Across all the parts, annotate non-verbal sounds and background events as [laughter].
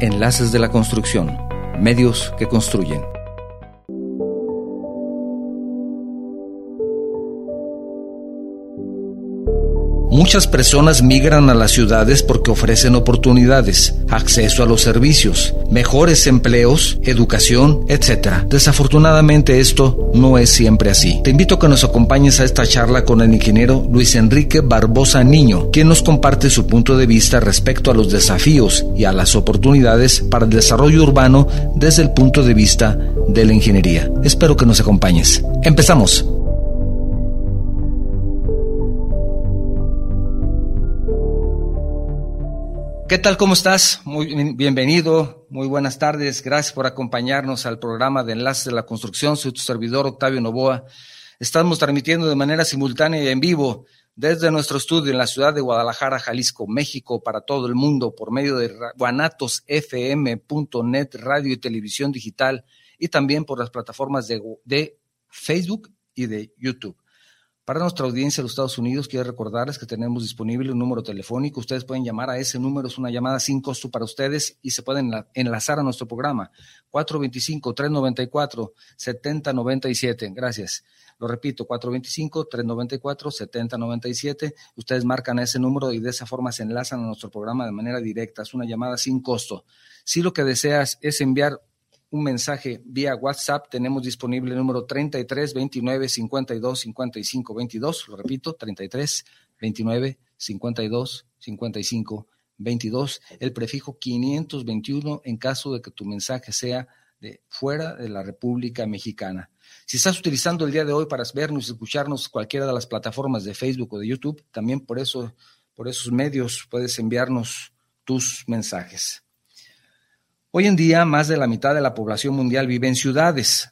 Enlaces de la Construcción, medios que construyen. Muchas personas migran a las ciudades porque ofrecen oportunidades, acceso a los servicios, mejores empleos, educación, etc. Desafortunadamente esto no es siempre así. Te invito a que nos acompañes a esta charla con el ingeniero Luis Enrique Barbosa Niño, quien nos comparte su punto de vista respecto a los desafíos y a las oportunidades para el desarrollo urbano desde el punto de vista de la ingeniería. Espero que nos acompañes. Empezamos. ¿Qué tal? ¿Cómo estás? Muy bienvenido, muy buenas tardes. Gracias por acompañarnos al programa de Enlaces de la Construcción. Soy tu servidor Octavio Novoa. Estamos transmitiendo de manera simultánea y en vivo desde nuestro estudio en la ciudad de Guadalajara, Jalisco, México, para todo el mundo por medio de guanatosfm.net, radio y televisión digital y también por las plataformas de, de Facebook y de YouTube. Para nuestra audiencia de los Estados Unidos, quiero recordarles que tenemos disponible un número telefónico. Ustedes pueden llamar a ese número, es una llamada sin costo para ustedes y se pueden enlazar a nuestro programa. 425-394-7097. Gracias. Lo repito, 425-394-7097. Ustedes marcan ese número y de esa forma se enlazan a nuestro programa de manera directa. Es una llamada sin costo. Si lo que deseas es enviar un mensaje vía WhatsApp. Tenemos disponible el número 33 29 52 55 22. Lo repito, 33 29 52 55 22. El prefijo 521 en caso de que tu mensaje sea de fuera de la República Mexicana. Si estás utilizando el día de hoy para vernos y escucharnos cualquiera de las plataformas de Facebook o de YouTube, también por eso, por esos medios puedes enviarnos tus mensajes. Hoy en día, más de la mitad de la población mundial vive en ciudades.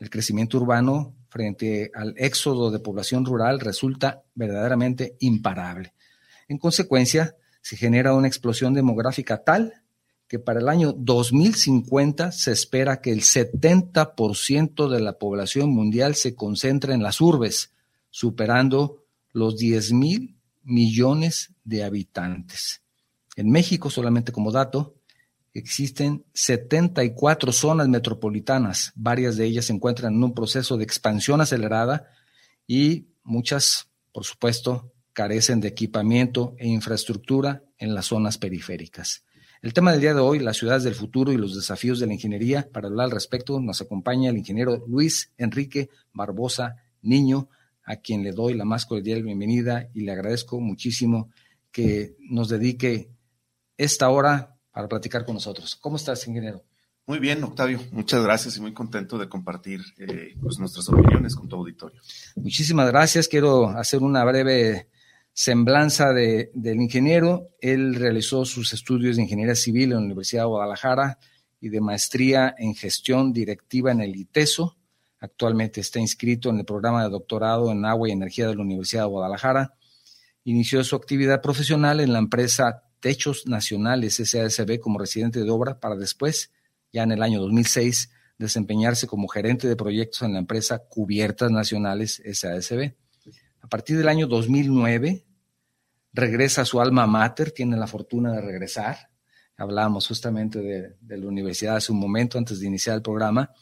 El crecimiento urbano frente al éxodo de población rural resulta verdaderamente imparable. En consecuencia, se genera una explosión demográfica tal que para el año 2050 se espera que el 70% de la población mundial se concentre en las urbes, superando los 10 mil millones de habitantes. En México, solamente como dato, existen 74 zonas metropolitanas, varias de ellas se encuentran en un proceso de expansión acelerada y muchas, por supuesto, carecen de equipamiento e infraestructura en las zonas periféricas. El tema del día de hoy, las ciudades del futuro y los desafíos de la ingeniería, para hablar al respecto, nos acompaña el ingeniero Luis Enrique Barbosa Niño, a quien le doy la más cordial bienvenida y le agradezco muchísimo que nos dedique esta hora para platicar con nosotros. ¿Cómo estás, ingeniero? Muy bien, Octavio. Muchas gracias y muy contento de compartir eh, pues, nuestras opiniones con tu auditorio. Muchísimas gracias. Quiero hacer una breve semblanza de, del ingeniero. Él realizó sus estudios de ingeniería civil en la Universidad de Guadalajara y de maestría en gestión directiva en el ITESO. Actualmente está inscrito en el programa de doctorado en agua y energía de la Universidad de Guadalajara. Inició su actividad profesional en la empresa Techos Nacionales SASB como residente de obra para después, ya en el año 2006, desempeñarse como gerente de proyectos en la empresa Cubiertas Nacionales SASB. A partir del año 2009, regresa a su alma mater, tiene la fortuna de regresar. Hablábamos justamente de, de la universidad hace un momento antes de iniciar el programa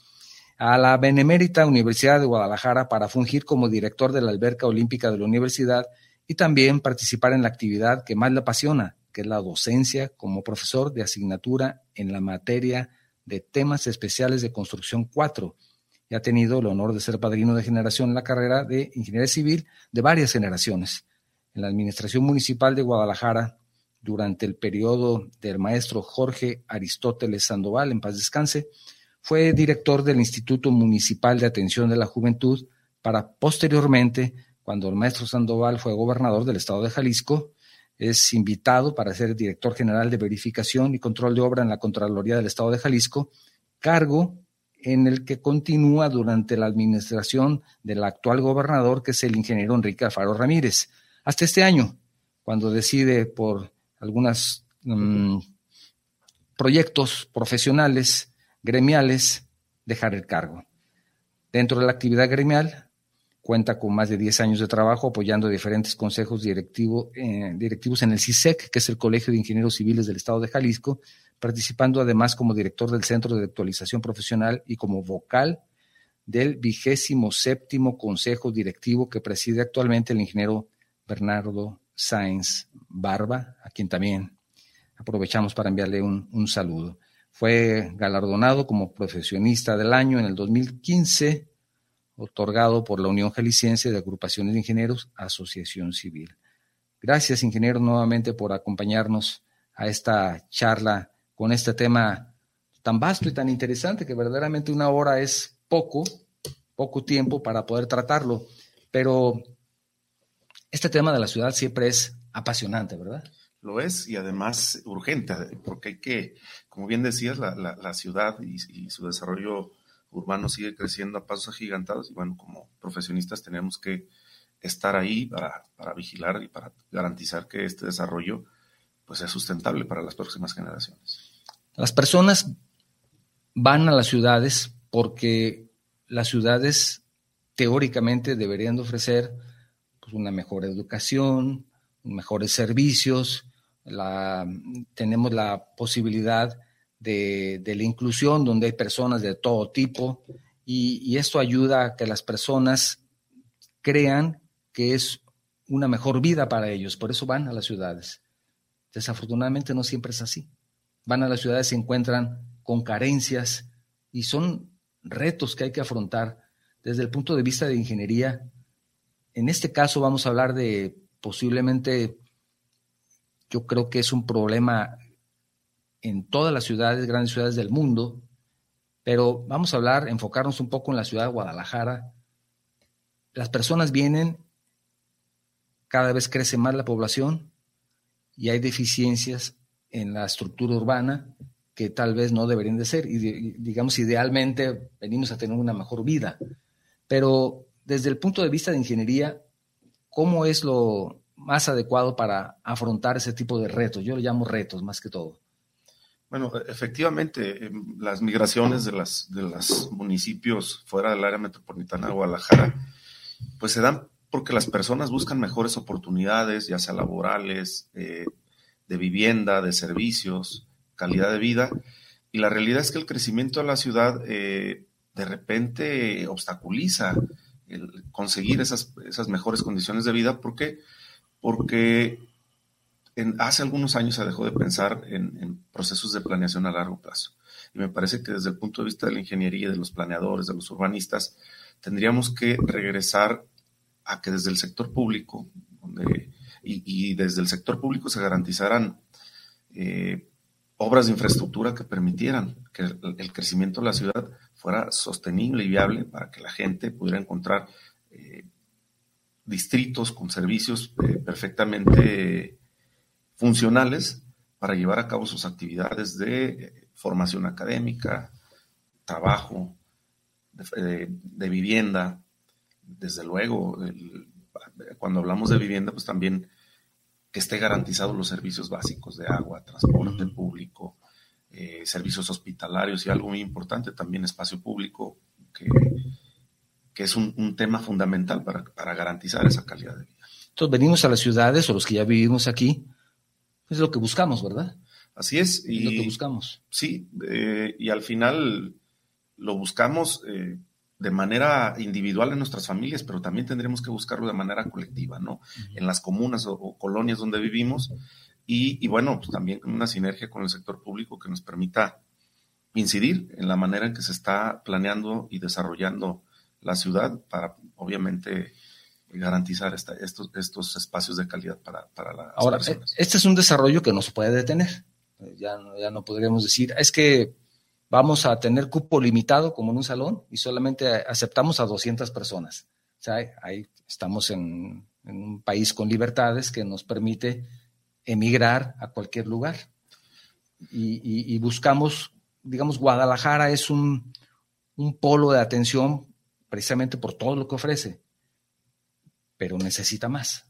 a la Benemérita Universidad de Guadalajara para fungir como director de la alberca olímpica de la universidad y también participar en la actividad que más le apasiona, que es la docencia como profesor de asignatura en la materia de temas especiales de construcción 4 y ha tenido el honor de ser padrino de generación en la carrera de ingeniería civil de varias generaciones. En la administración municipal de Guadalajara, durante el periodo del maestro Jorge Aristóteles Sandoval, en paz descanse, fue director del Instituto Municipal de Atención de la Juventud para posteriormente, cuando el maestro Sandoval fue gobernador del estado de Jalisco, es invitado para ser director general de verificación y control de obra en la Contraloría del Estado de Jalisco, cargo en el que continúa durante la administración del actual gobernador, que es el ingeniero Enrique Alfaro Ramírez, hasta este año, cuando decide por algunos mm, proyectos profesionales, gremiales, dejar el cargo. Dentro de la actividad gremial, Cuenta con más de 10 años de trabajo apoyando diferentes consejos eh, directivos en el CISEC, que es el Colegio de Ingenieros Civiles del Estado de Jalisco, participando además como director del Centro de Actualización Profesional y como vocal del vigésimo séptimo Consejo Directivo que preside actualmente el ingeniero Bernardo Sáenz Barba, a quien también aprovechamos para enviarle un, un saludo. Fue galardonado como profesionista del año en el 2015 otorgado por la Unión Jalisciense de Agrupaciones de Ingenieros, Asociación Civil. Gracias, ingeniero, nuevamente por acompañarnos a esta charla con este tema tan vasto y tan interesante que verdaderamente una hora es poco, poco tiempo para poder tratarlo, pero este tema de la ciudad siempre es apasionante, ¿verdad? Lo es y además urgente, porque hay que, como bien decías, la, ciudad y, y su desarrollo urbano sigue creciendo a pasos agigantados y bueno, como profesionistas tenemos que estar ahí para, vigilar y para garantizar que este desarrollo pues sea sustentable para las próximas generaciones. Las personas van a las ciudades porque las ciudades teóricamente deberían de ofrecer pues, una mejor educación, mejores servicios, la, tenemos la posibilidad de, la inclusión, donde hay personas de todo tipo, y, esto ayuda a que las personas crean que es una mejor vida para ellos, por eso van a las ciudades. Desafortunadamente no siempre es así. Van a las ciudades, se encuentran con carencias y son retos que hay que afrontar desde el punto de vista de ingeniería. En este caso vamos a hablar de posiblemente, yo creo que es un problema en todas las ciudades, grandes ciudades del mundo, pero vamos a hablar, enfocarnos un poco en la ciudad de Guadalajara. Las personas vienen, cada vez crece más la población y hay deficiencias en la estructura urbana que tal vez no deberían de ser. Y digamos, idealmente venimos a tener una mejor vida. Pero desde el punto de vista de ingeniería, ¿cómo es lo más adecuado para afrontar ese tipo de retos? Yo lo llamo retos más que todo. Bueno, efectivamente, em, las migraciones de, las, de los municipios fuera del área metropolitana de Guadalajara, pues se dan porque las personas buscan mejores oportunidades, ya sea laborales, eh, de vivienda, de servicios, calidad de vida. Y la realidad es que el crecimiento de la ciudad eh, de repente obstaculiza conseguir esas, esas mejores condiciones de vida. ¿Por qué? Porque hace algunos años se dejó de pensar en, procesos de planeación a largo plazo. Y me parece que desde el punto de vista de la ingeniería, de los planeadores, de los urbanistas, tendríamos que regresar a que desde el sector público, y, desde el sector público se garantizaran eh, obras de infraestructura que permitieran que el, crecimiento de la ciudad fuera sostenible y viable para que la gente pudiera encontrar eh, distritos con servicios eh, perfectamente funcionales para llevar a cabo sus actividades de eh, formación académica, trabajo, de, vivienda. Desde luego, cuando hablamos de vivienda, pues también que esté garantizado los servicios básicos de agua, transporte público, eh, servicios hospitalarios y algo muy importante también espacio público, que, que es un, tema fundamental para, para garantizar esa calidad de vida. Entonces venimos a las ciudades o los que ya vivimos aquí es lo que buscamos, ¿verdad? Así es. Y, lo que buscamos. Sí, eh, y al final lo buscamos eh, de manera individual en nuestras familias, pero también tendremos que buscarlo de manera colectiva, ¿no? En las comunas o, colonias donde vivimos. Y, bueno, pues también una sinergia con el sector público que nos permita incidir en la manera en que se está planeando y desarrollando la ciudad para, obviamente, garantizar estos, estos espacios de calidad para, para las Ahora, este es un desarrollo que no se puede detener. Ya, ya no podríamos decir, es que vamos a tener cupo limitado como en un salón y solamente aceptamos a 200 personas. O sea, ahí estamos en, un país con libertades que nos permite emigrar a cualquier lugar. Y, buscamos, digamos, Guadalajara es un, un polo de atención precisamente por todo lo que ofrece pero necesita más.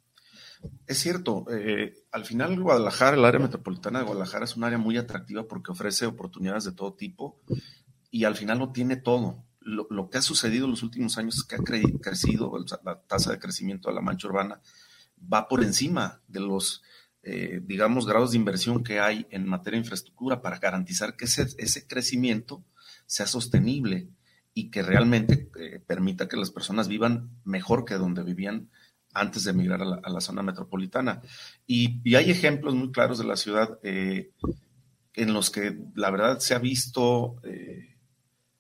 Es cierto, eh, al final Guadalajara, el área metropolitana de Guadalajara es un área muy atractiva porque ofrece oportunidades de todo tipo y al final lo tiene todo. lo, que ha sucedido en los últimos años es que ha crecido, la tasa de crecimiento de la mancha urbana va por encima de los, eh, digamos, grados de inversión que hay en materia de infraestructura para garantizar que ese, ese crecimiento sea sostenible y que realmente eh, permita que las personas vivan mejor que donde vivían antes de emigrar a la, zona metropolitana. Y, hay ejemplos muy claros de la ciudad eh, en los que la verdad se ha visto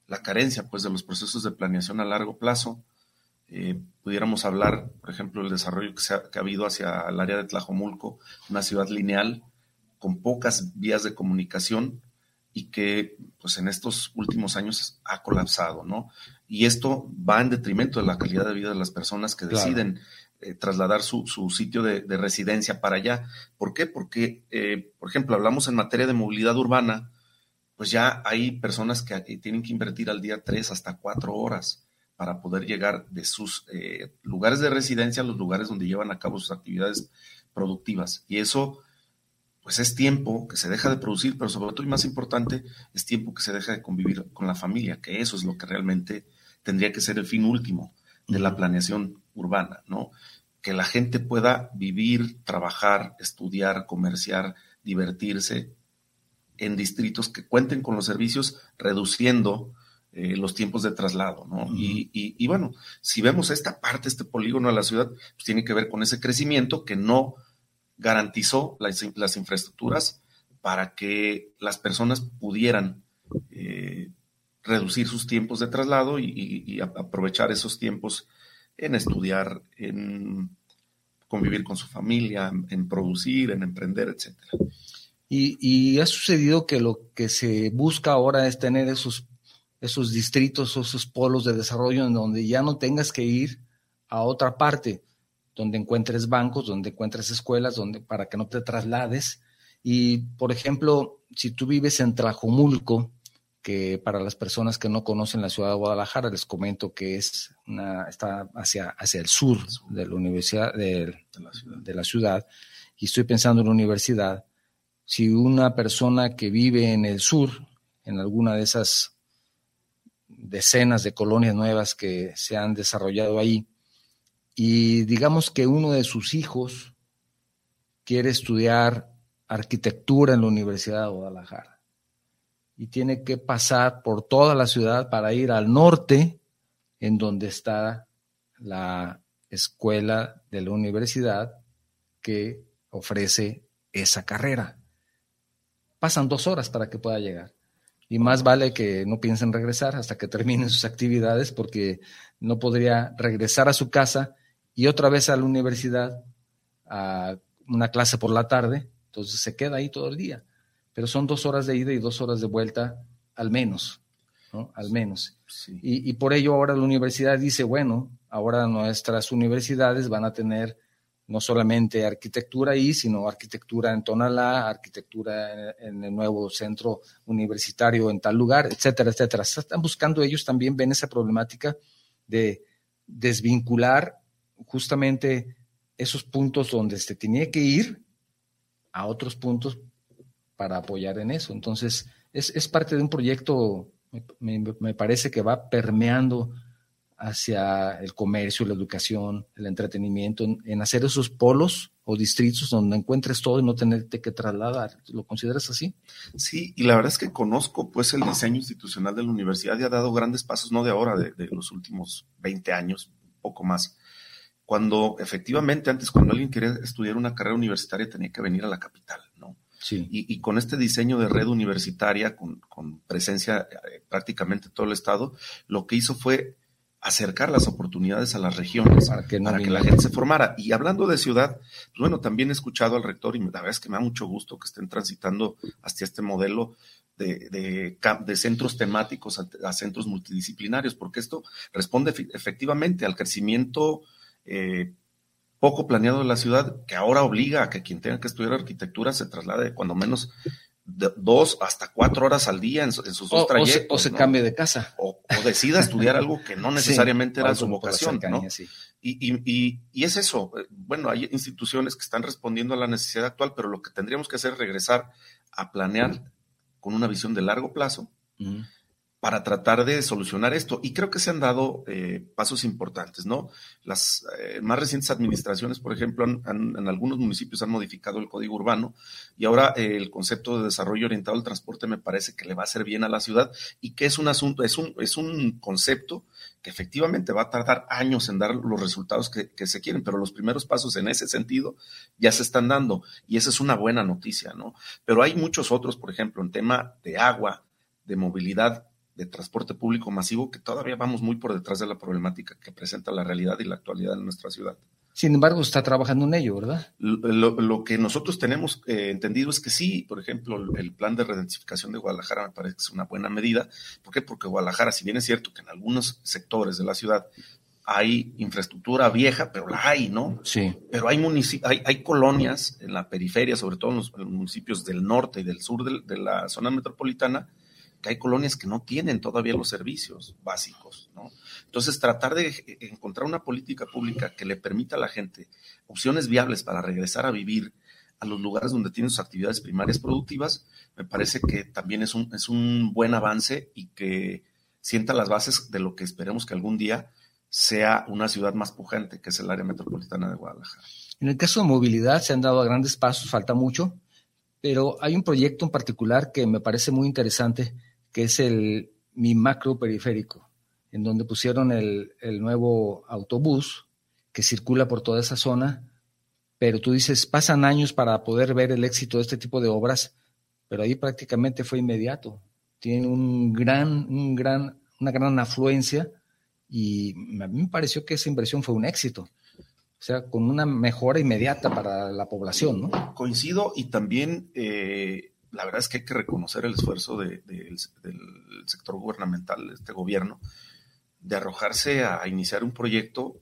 la carencia pues, de los procesos de planeación a largo plazo. Eh, pudiéramos hablar, por ejemplo, del desarrollo que, se ha, que ha habido hacia el área de Tlajomulco, una ciudad lineal con pocas vías de comunicación y que pues en estos últimos años ha colapsado, ¿no? Y esto va en detrimento de la calidad de vida de las personas que deciden eh, trasladar su, sitio de, residencia para allá. ¿Por qué? Porque, eh, por ejemplo, hablamos en materia de movilidad urbana, pues ya hay personas que tienen que invertir al día tres hasta cuatro horas para poder llegar de sus eh, lugares de residencia a los lugares donde llevan a cabo sus actividades productivas. Y eso, pues es tiempo que se deja de producir, pero sobre todo y más importante, es tiempo que se deja de convivir con la familia, que eso es lo que realmente tendría que ser el fin último de la planeación urbana, ¿no? Que la gente pueda vivir, trabajar, estudiar, comerciar, divertirse en distritos que cuenten con los servicios, reduciendo eh, los tiempos de traslado, ¿no? y, bueno, si vemos esta parte, este polígono de la ciudad, pues tiene que ver con ese crecimiento que no garantizó las, infraestructuras para que las personas pudieran eh, reducir sus tiempos de traslado y, aprovechar esos tiempos en estudiar, en convivir con su familia, en producir, en emprender, etcétera. Y, ha sucedido que lo que se busca ahora es tener esos, esos distritos, esos polos de desarrollo en donde ya no tengas que ir a otra parte, donde encuentres bancos, donde encuentres escuelas, donde, para que no te traslades. Y, por ejemplo, si tú vives en Tlajomulco, que para las personas que no conocen la ciudad de Guadalajara, les comento que es una, está hacia, hacia el sur de la universidad, de, de la ciudad, y estoy pensando en la universidad, si una persona que vive en el sur, en alguna de esas decenas de colonias nuevas que se han desarrollado ahí, y digamos que uno de sus hijos quiere estudiar arquitectura en la Universidad de Guadalajara y tiene que pasar por toda la ciudad para ir al norte, en donde está la escuela de la universidad que ofrece esa carrera pasan dos horas para que pueda llegar. Y más vale que no piensen regresar hasta que terminen sus actividades, porque no podría regresar a su casa y otra vez a la universidad a una clase por la tarde, entonces se queda ahí todo el día. Pero son dos horas de ida y dos horas de vuelta al menos, ¿no? Al menos. Y, y por ello ahora la universidad dice, bueno, ahora nuestras universidades van a tener no solamente arquitectura ahí, sino arquitectura en Tonalá, arquitectura en, el nuevo centro universitario en tal lugar, etcétera, etcétera. Están buscando ellos también, ven esa problemática de desvincular justamente esos puntos donde se tenía que ir a otros puntos para apoyar en eso. Entonces, es, parte de un proyecto, me parece que va permeando hacia el comercio, la educación, el entretenimiento, en, hacer esos polos o distritos donde encuentres todo y no tenerte que trasladar. ¿Lo consideras así? Sí, y la verdad es que conozco pues el diseño institucional de la universidad y ha dado grandes pasos, no de ahora, de, los últimos 20 años, poco más. Cuando efectivamente antes, cuando alguien quería estudiar una carrera universitaria tenía que venir a la capital, ¿no? Sí. Y, con este diseño de red universitaria, con, con presencia eh, prácticamente todo el estado, lo que hizo fue acercar las oportunidades a las regiones para que, la gente se formara. Y hablando de ciudad, pues bueno, también he escuchado al rector y la verdad es que me da mucho gusto que estén transitando hacia este modelo de, de, centros temáticos a, centros multidisciplinarios, porque esto responde efectivamente al crecimiento eh, poco planeado de la ciudad, que ahora obliga a que quien tenga que estudiar arquitectura se traslade cuando menos dos hasta cuatro horas al día en, sus dos trayectos. O se, cambie de casa. O, decida estudiar algo que no [laughs] necesariamente era su vocación. ¿no? Y, y, es eso. Bueno, hay instituciones que están respondiendo a la necesidad actual, pero lo que tendríamos que hacer es regresar a planear con una visión de largo plazo para tratar de solucionar esto. Y creo que se han dado eh, pasos importantes, ¿no? Las eh, más recientes administraciones, por ejemplo, en algunos municipios han modificado el código urbano y ahora eh, el concepto de desarrollo orientado al transporte me parece que le va a hacer bien a la ciudad y que es un asunto, es un, es un concepto que efectivamente va a tardar años en dar los resultados que, que se quieren, pero los primeros pasos en ese sentido ya se están dando y esa es una buena noticia, ¿no? Pero hay muchos otros, por ejemplo, en tema de agua, de movilidad de transporte público masivo que todavía vamos muy por detrás de la problemática que presenta la realidad y la actualidad en nuestra ciudad. Sin embargo, está trabajando en ello, ¿verdad? Lo, que nosotros tenemos eh, entendido es que sí, por ejemplo, el, plan de redentificación de Guadalajara me parece que es una buena medida. ¿Por qué? Porque Guadalajara, si bien es cierto que en algunos sectores de la ciudad hay infraestructura vieja, pero la hay, ¿no? Sí. Pero hay, hay, hay colonias en la periferia, sobre todo en los, municipios del norte y del sur de la zona metropolitana, hay colonias que no tienen todavía los servicios básicos, ¿no? Entonces, tratar de encontrar una política pública que le permita a la gente opciones viables para regresar a vivir a los lugares donde tienen sus actividades primarias productivas, me parece que también es un, es un buen avance y que sienta las bases de lo que esperemos que algún día sea una ciudad más pujante, que es el área metropolitana de Guadalajara. En el caso de movilidad se han dado grandes pasos, falta mucho, pero hay un proyecto en particular que me parece muy interesante, que es el mi macro periférico, en donde pusieron el, nuevo autobús que circula por toda esa zona, pero tú dices, pasan años para poder ver el éxito de este tipo de obras, pero ahí prácticamente fue inmediato. Tiene un gran, un gran, una gran afluencia y a mí me pareció que esa inversión fue un éxito. O sea, con una mejora inmediata para la población, ¿no? Coincido y también eh, la verdad es que hay que reconocer el esfuerzo del sector gubernamental, de este gobierno, de arrojarse a, iniciar un proyecto.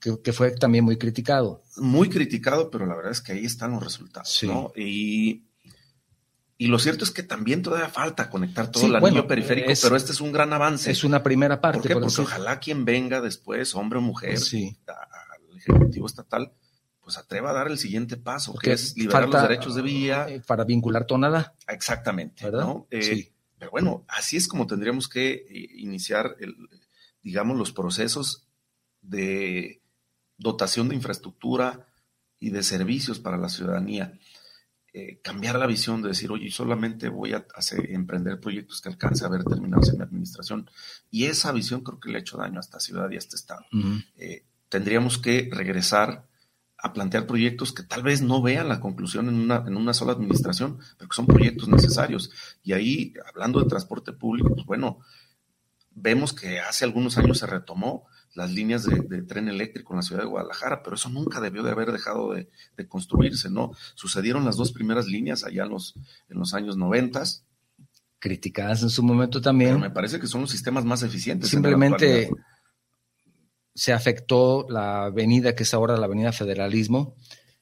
Que, fue también muy criticado. Muy criticado, pero la verdad es que ahí están los resultados. ¿no? Y, y, lo cierto es que también todavía falta conectar todo el anillo periférico, pero este es un gran avance. Es una primera parte. ¿Por qué? Porque ojalá quien venga después, hombre o mujer, al Ejecutivo Estatal, pues atreva a dar el siguiente paso, que es liberar los derechos de vía. Eh, para vincular tonada. Exactamente. ¿no? Eh, sí. Pero bueno, así es como tendríamos que eh, iniciar, el, digamos, los procesos de dotación de infraestructura y de servicios para la ciudadanía. cambiar la visión de decir, oye, solamente voy a hacer, emprender proyectos que alcance a ver terminados en mi administración. Y esa visión creo que le ha hecho daño a esta ciudad y a este estado. tendríamos que regresar a plantear proyectos que tal vez no vean la conclusión en una, en una sola administración, pero que son proyectos necesarios. Y ahí, hablando de transporte público, pues bueno, vemos que hace algunos años se retomó las líneas de, tren eléctrico en la ciudad de Guadalajara, pero eso nunca debió de haber dejado de, construirse, ¿no? Sucedieron las dos primeras líneas allá en los, en los años noventas. Criticadas en su momento también. Pero me parece que son los sistemas más eficientes. Simplemente se afectó la avenida que es ahora la avenida Federalismo,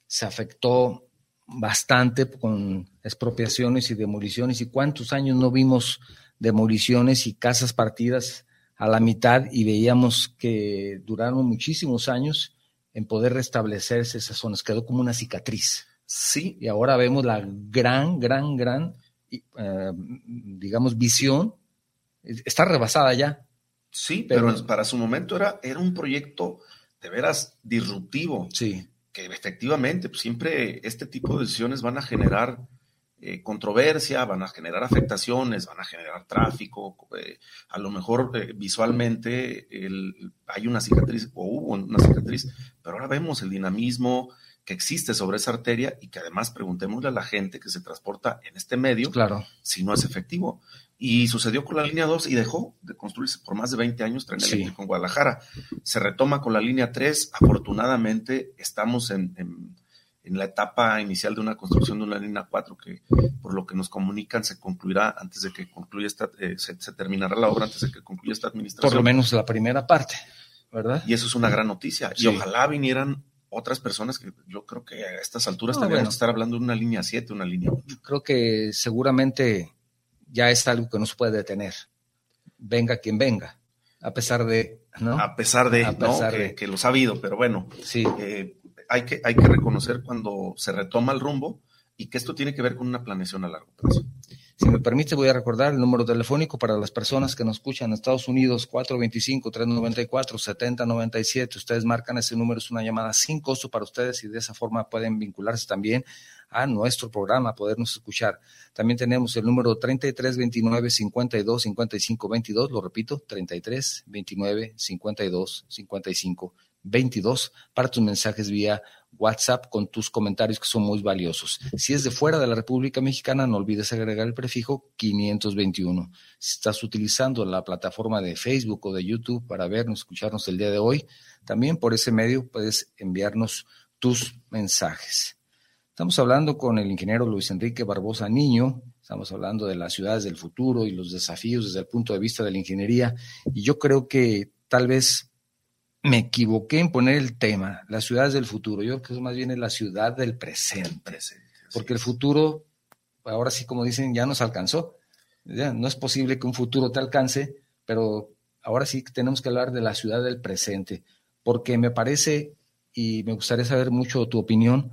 se afectó bastante con expropiaciones y demoliciones y cuántos años no vimos demoliciones y casas partidas a la mitad y veíamos que duraron muchísimos años en poder restablecerse esas zonas, quedó como una cicatriz. Sí. Y ahora vemos la gran, gran, gran, eh, digamos, visión, está rebasada ya, Sí, pero, para su momento era, era un proyecto de veras disruptivo. Sí. Que efectivamente pues, siempre este tipo de decisiones van a generar eh, controversia, van a generar afectaciones, van a generar tráfico. Eh, a lo mejor eh, visualmente hay una cicatriz o hubo una cicatriz, pero ahora vemos el dinamismo que existe sobre esa arteria y que además preguntémosle a la gente que se transporta en este medio claro. si no es efectivo. Y sucedió con la línea 2 y dejó de construirse por más de 20 años tren eléctrico en Guadalajara. Se retoma con la línea 3. Afortunadamente estamos en, en, la etapa inicial de una construcción de una línea 4 que por lo que nos comunican se concluirá antes de que concluya esta, eh, se, terminará la obra antes de que concluya esta administración. Por lo menos la primera parte, ¿verdad? Y eso es una gran noticia. Y ojalá vinieran otras personas que yo creo que a estas alturas tendríamos que estar hablando de una línea 7, una línea 8. Yo creo que seguramente ya es algo que no se puede detener. Venga quien venga, a pesar de, ¿no? A pesar de, Que, lo ha habido, pero bueno, sí. Eh, hay, que, hay que reconocer cuando se retoma el rumbo y que esto tiene que ver con una planeación a largo plazo. Si me permite, voy a recordar el número telefónico para las personas que nos escuchan en Estados Unidos, 425-394-7097. Ustedes marcan ese número, es una llamada sin costo para ustedes y de esa forma pueden vincularse también a nuestro programa, podernos escuchar. También tenemos el número 33 29 52 55 22, lo repito, 33 29 52 55 22 para tus mensajes vía WhatsApp con tus comentarios que son muy valiosos. Si es de fuera de la República Mexicana, no olvides agregar el prefijo 521. Si estás utilizando la plataforma de Facebook o de YouTube para vernos, escucharnos el día de hoy, también por ese medio puedes enviarnos tus mensajes. Estamos hablando con el ingeniero Luis Enrique Barbosa Niño, estamos hablando de las ciudades del futuro y los desafíos desde el punto de vista de la ingeniería, y yo creo que tal vez me equivoqué en poner el tema, las ciudades del futuro. Yo creo que es más bien la ciudad del presente. porque el futuro, ahora sí, como dicen, ya nos alcanzó. no es posible que un futuro te alcance, pero ahora sí tenemos que hablar de la ciudad del presente. Porque me parece, y me gustaría saber mucho tu opinión,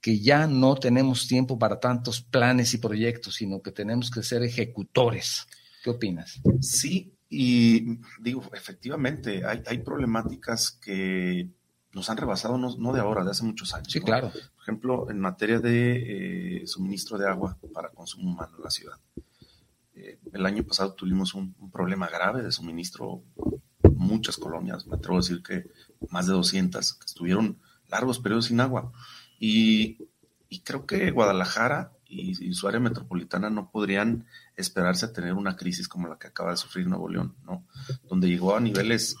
que ya no tenemos tiempo para tantos planes y proyectos, sino que tenemos que ser ejecutores. ¿Qué opinas? Sí, y digo, efectivamente, hay, hay problemáticas que nos han rebasado no, de ahora, de hace muchos años. Sí, claro. Por ejemplo, en materia de eh, suministro de agua para consumo humano en la ciudad. Eh, el año pasado tuvimos un, problema grave de suministro. Muchas colonias, me atrevo a decir que más de 200, que estuvieron largos periodos sin agua. Y, y creo que Guadalajara y, su área metropolitana no podrían esperarse a tener una crisis como la que acaba de sufrir Nuevo León, ¿no? Donde llegó a niveles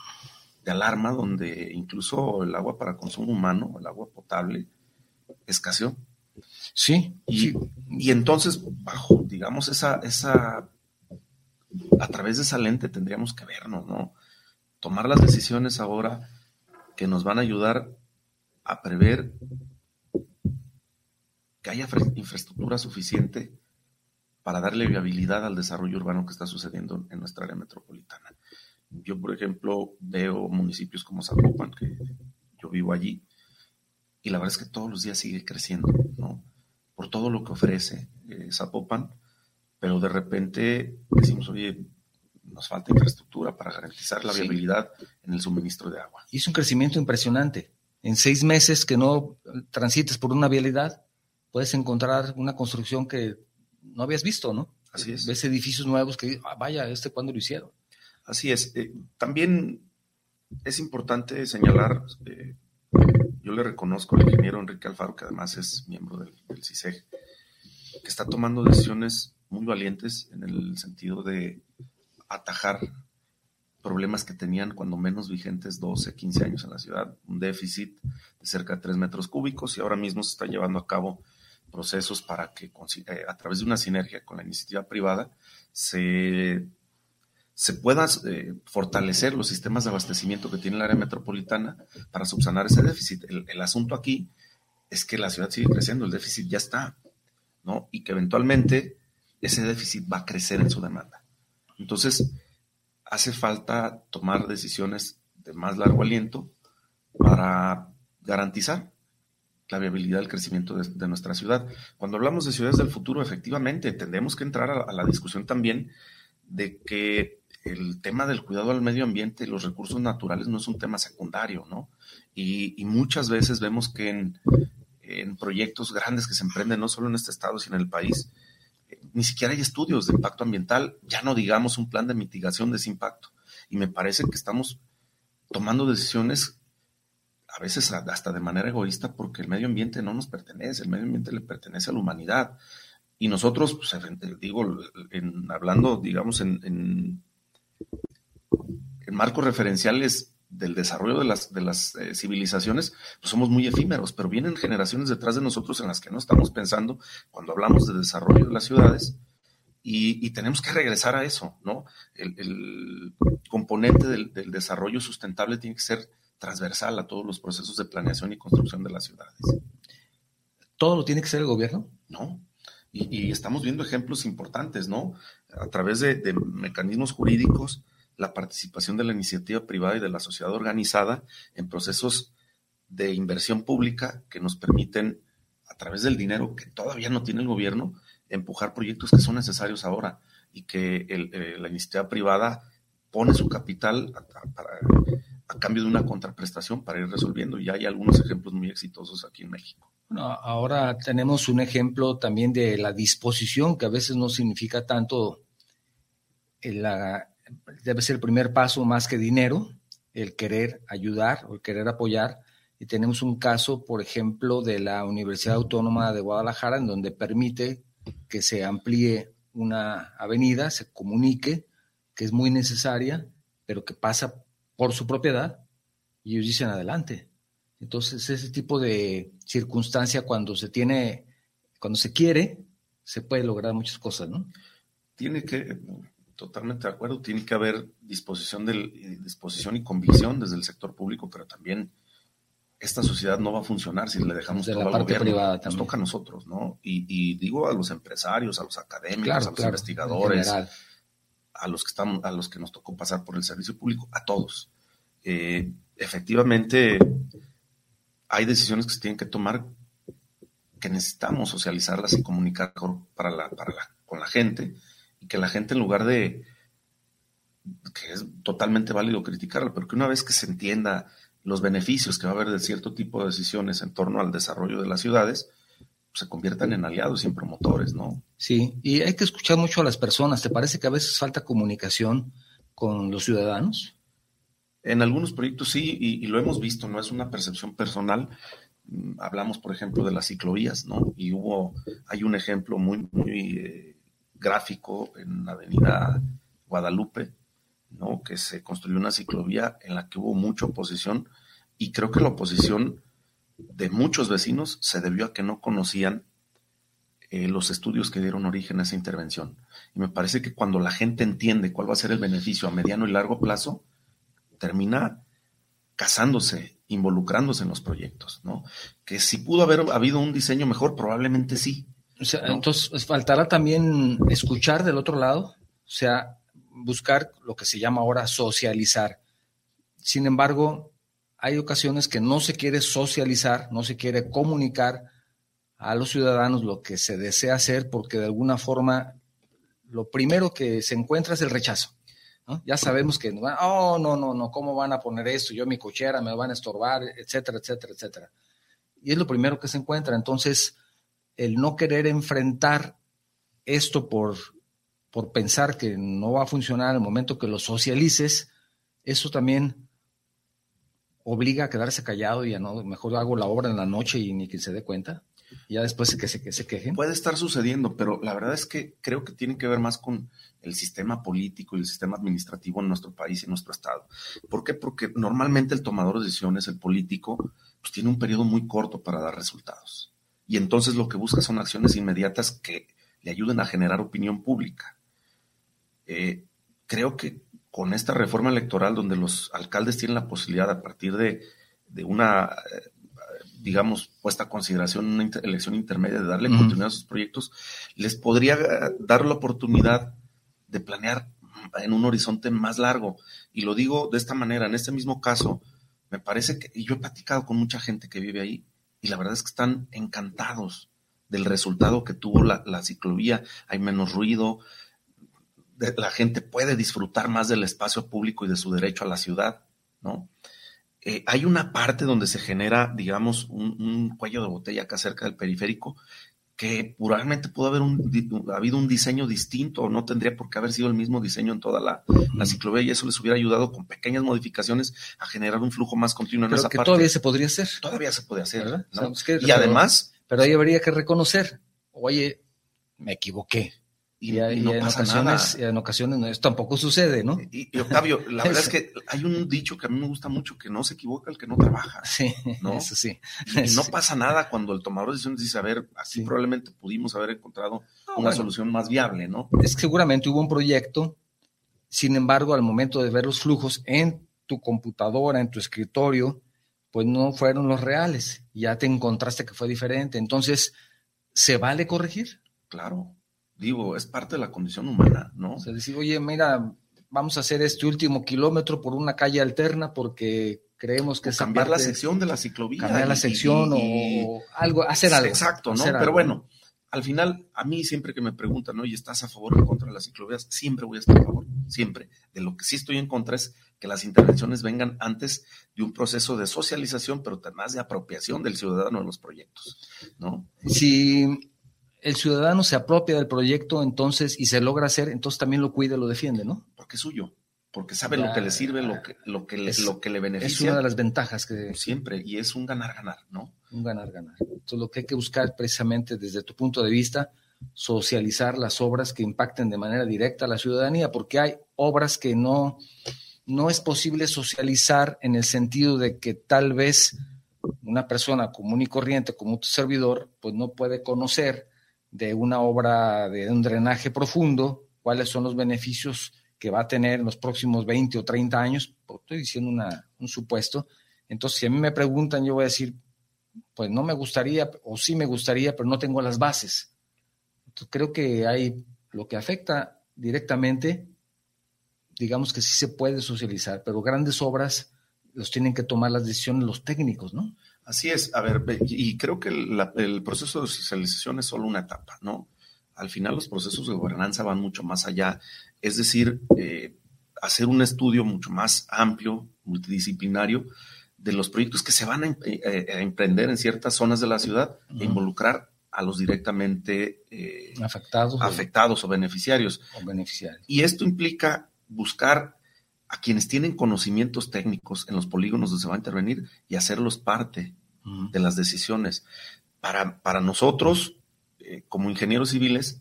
de alarma, donde incluso el agua para consumo humano, el agua potable, escaseó. Sí. Y, y entonces, bajo, digamos, esa, esa, a través de esa lente tendríamos que vernos, ¿no? Tomar las decisiones ahora que nos van a ayudar a prever que haya infraestructura suficiente para darle viabilidad al desarrollo urbano que está sucediendo en nuestra área metropolitana. Yo, por ejemplo, veo municipios como Zapopan, que yo vivo allí, y la verdad es que todos los días sigue creciendo, ¿no? Por todo lo que ofrece eh, Zapopan, pero de repente decimos, oye, nos falta infraestructura para garantizar la viabilidad en el suministro de agua. Y es un crecimiento impresionante. En seis meses que no transites por una vialidad, puedes encontrar una construcción que no habías visto, ¿no? Así es. Ves edificios nuevos que, ah, vaya, ¿este cuándo lo hicieron? Así es. Eh, también es importante señalar, eh, yo le reconozco al ingeniero Enrique Alfaro, que además es miembro del, del CISEG, que está tomando decisiones muy valientes en el sentido de atajar problemas que tenían cuando menos vigentes 12, 15 años en la ciudad, un déficit de cerca de 3 metros cúbicos y ahora mismo se está llevando a cabo procesos para que eh, a través de una sinergia con la iniciativa privada se, se puedan eh, fortalecer los sistemas de abastecimiento que tiene el área metropolitana para subsanar ese déficit. El, asunto aquí es que la ciudad sigue creciendo, el déficit ya está, ¿no? Y que eventualmente ese déficit va a crecer en su demanda. Entonces, hace falta tomar decisiones de más largo aliento para garantizar la viabilidad del crecimiento de, nuestra ciudad. Cuando hablamos de ciudades del futuro, efectivamente, tendremos que entrar a, la discusión también de que el tema del cuidado al medio ambiente y los recursos naturales no es un tema secundario, ¿no? Y, muchas veces vemos que en, proyectos grandes que se emprenden, no solo en este estado, sino en el país, ni siquiera hay estudios de impacto ambiental, ya no digamos un plan de mitigación de ese impacto. Y me parece que estamos tomando decisiones a veces hasta de manera egoísta, porque el medio ambiente no nos pertenece, el medio ambiente le pertenece a la humanidad. Y nosotros, pues, digo, hablando, digamos, en, en, marcos referenciales del desarrollo de las, de las eh, civilizaciones, pues somos muy efímeros, pero vienen generaciones detrás de nosotros en las que no estamos pensando cuando hablamos de desarrollo de las ciudades. Y, tenemos que regresar a eso, ¿no? El, componente del desarrollo sustentable tiene que ser transversal a todos los procesos de planeación y construcción de las ciudades. ¿Todo lo tiene que ser el gobierno? No. Y, estamos viendo ejemplos importantes, ¿no? A través de, mecanismos jurídicos, la participación de la iniciativa privada y de la sociedad organizada en procesos de inversión pública que nos permiten, a través del dinero que todavía no tiene el gobierno, empujar proyectos que son necesarios ahora y que eh, la iniciativa privada pone su capital a, cambio de una contraprestación para ir resolviendo. Y hay algunos ejemplos muy exitosos aquí en México. Bueno, ahora tenemos un ejemplo también de la disposición, que a veces no significa tanto, la, debe ser el primer paso más que dinero, el querer ayudar o el querer apoyar. Y tenemos un caso, por ejemplo, de la Universidad Autónoma de Guadalajara, en donde permite que se amplíe una avenida, se comunique, que es muy necesaria, pero que pasa por su propiedad, y ellos dicen adelante. Entonces, ese tipo de circunstancia, cuando se tiene, cuando se quiere, se puede lograr muchas cosas, ¿no? Tiene que, totalmente de acuerdo, tiene que haber disposición, del, disposición y convicción desde el sector público, pero también esta sociedad no va a funcionar si le dejamos todo al gobierno. Privada Nos toca a nosotros, ¿no? Y, digo a los empresarios, a los académicos, a los investigadores, a los que estamos, a los que nos tocó pasar por el servicio público, a todos. Eh, efectivamente, hay decisiones que se tienen que tomar que necesitamos socializarlas y comunicar para la, para la, con la gente y que la gente en lugar de que es totalmente válido criticarla, pero que una vez que se entienda los beneficios que va a haber de cierto tipo de decisiones en torno al desarrollo de las ciudades, se conviertan en aliados y en promotores, ¿no? Sí, y hay que escuchar mucho a las personas. ¿Te parece que a veces falta comunicación con los ciudadanos? En algunos proyectos sí, y, lo hemos visto, no es una percepción personal. Mm, hablamos, por ejemplo, de las ciclovías, ¿no? Y hubo, hay un ejemplo muy, muy eh, gráfico en la avenida Guadalupe, ¿no? Que se construyó una ciclovía en la que hubo mucha oposición, y creo que la oposición de muchos vecinos se debió a que no conocían eh, los estudios que dieron origen a esa intervención. Y me parece que cuando la gente entiende cuál va a ser el beneficio a mediano y largo plazo, termina casándose, involucrándose en los proyectos, ¿no? Que si pudo haber habido un diseño mejor, probablemente sí. O sea, entonces pues, faltará también escuchar del otro lado, o sea, buscar lo que se llama ahora socializar. Sin embargo, hay ocasiones que no se quiere socializar, no se quiere comunicar a los ciudadanos lo que se desea hacer porque de alguna forma lo primero que se encuentra es el rechazo. Ya sabemos que, oh, no, no, no, ¿cómo van a poner esto? Yo mi cochera me van a estorbar, etcétera, etcétera, etcétera. Y es lo primero que se encuentra. Entonces, el no querer enfrentar esto por, por pensar que no va a funcionar en el momento que lo socialices, eso también obliga a quedarse callado y a no, mejor hago la obra en la noche y ni que se dé cuenta ya después que se, que se quejen. Puede estar sucediendo, pero la verdad es que creo que tiene que ver más con el sistema político y el sistema administrativo en nuestro país y en nuestro estado. ¿Por qué? Porque normalmente el tomador de decisiones, el político, pues tiene un periodo muy corto para dar resultados. Y entonces lo que busca son acciones inmediatas que le ayuden a generar opinión pública. Eh, creo que con esta reforma electoral donde los alcaldes tienen la posibilidad a partir de, de una eh, digamos, puesta a consideración una elección intermedia de darle continuidad a sus proyectos, les podría dar la oportunidad de planear en un horizonte más largo. Y lo digo de esta manera, en este mismo caso, me parece que, y yo he platicado con mucha gente que vive ahí, y la verdad es que están encantados del resultado que tuvo la, la ciclovía, hay menos ruido, la gente puede disfrutar más del espacio público y de su derecho a la ciudad, ¿no? Eh, hay una parte donde se genera, digamos, un, cuello de botella acá cerca del periférico que probablemente pudo haber habido un diseño distinto o no tendría por qué haber sido el mismo diseño en toda la, ciclovía y eso les hubiera ayudado con pequeñas modificaciones a generar un flujo más continuo en esa que todavía se podría hacer. Todavía se puede hacer. y además... Pero ahí habría que reconocer, oye, me equivoqué. Y, en, ocasiones, en ocasiones esto tampoco sucede, ¿no? Y, Octavio, la verdad es [laughs] que hay un dicho que a mí me gusta mucho, que no se equivoca el que no trabaja. Sí, ¿no? eso sí. Y, no pasa nada cuando el tomador de decisiones dice, a ver, así probablemente pudimos haber encontrado una solución más viable, ¿no? Es que seguramente hubo un proyecto, sin embargo, al momento de ver los flujos en tu computadora, en tu escritorio, pues no fueron los reales. Ya te encontraste que fue diferente. Entonces, ¿se vale corregir? Claro digo, es parte de la condición humana, ¿no? O sea, decir, oye, mira, vamos a hacer este último kilómetro por una calle alterna porque creemos que es cambiar la sección de la ciclovía. Cambiar la sección o algo, hacer algo. Exacto, ¿no? Pero bueno, al final, a mí siempre que me preguntan, oye, ¿estás a favor o en contra de las ciclovías? Siempre voy a estar a favor, siempre. De lo que sí estoy en contra es que las intervenciones vengan antes de un proceso de socialización, pero además de apropiación del ciudadano de los proyectos, ¿no? Si el ciudadano se apropia del proyecto entonces y se logra hacer, entonces también lo cuida y lo defiende, ¿no? Porque es suyo, porque sabe lo que le sirve, lo que, lo que, le, lo que le beneficia. Es una de las ventajas que... Siempre, y es un ganar-ganar, ¿no? Un ganar-ganar. Entonces lo que hay que buscar precisamente desde tu punto de vista, socializar las obras que impacten de manera directa a la ciudadanía, porque hay obras que no no es posible socializar en el sentido de que tal vez una persona común y corriente como tu servidor, pues no puede conocer de una obra de un drenaje profundo cuáles son los beneficios que va a tener en los próximos 20 o 30 años, pues, estoy diciendo un supuesto. Entonces, si a mí me preguntan, yo voy a decir, pues no me gustaría, o sí me gustaría, pero no tengo las bases. Entonces, creo que hay lo que afecta directamente digamos que sí se puede socializar, pero grandes obras los tienen que tomar las decisiones los técnicos, ¿no? Así es, a ver, y creo que el proceso de socialización es solo una etapa, ¿no? Al final los procesos de gobernanza van mucho más allá, es decir, eh, hacer un estudio mucho más amplio, multidisciplinario, de los proyectos que se van a, eh, emprender en ciertas zonas de la ciudad e involucrar a los directamente eh, afectados, afectados o beneficiarios. o beneficiarios. Y esto implica buscar a quienes tienen conocimientos técnicos en los polígonos donde se va a intervenir y hacerlos parte de las decisiones. Para, para nosotros, eh, como ingenieros civiles,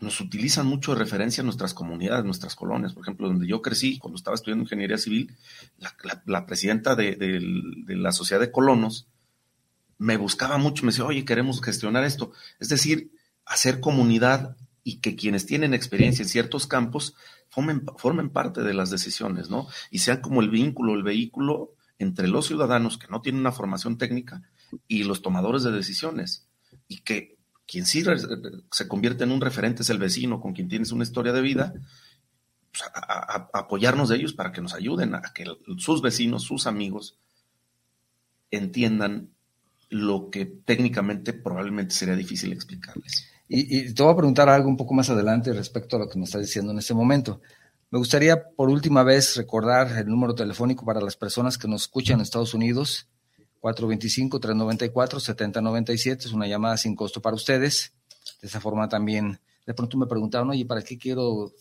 nos utilizan mucho de referencia nuestras comunidades, nuestras colonias. Por ejemplo, donde yo crecí, cuando estaba estudiando ingeniería civil, la, presidenta de, de, la sociedad de colonos me buscaba mucho, me decía, oye, queremos gestionar esto. Es decir, hacer comunidad y que quienes tienen experiencia en ciertos campos formen, parte de las decisiones, ¿no? Y sean como el vínculo, el vehículo entre los ciudadanos que no tienen una formación técnica y los tomadores de decisiones. Y que quien sí se convierte en un referente es el vecino con quien tienes una historia de vida, pues, apoyarnos de ellos para que nos ayuden a que sus vecinos, sus amigos, entiendan lo que técnicamente probablemente sería difícil explicarles. Y, te voy a preguntar algo un poco más adelante respecto a lo que me estás diciendo en este momento. Me gustaría por última vez recordar el número telefónico para las personas que nos escuchan en Estados Unidos, 425-394-7097, es una llamada sin costo para ustedes. De esa forma también, de pronto me preguntaron, oye, ¿para qué quiero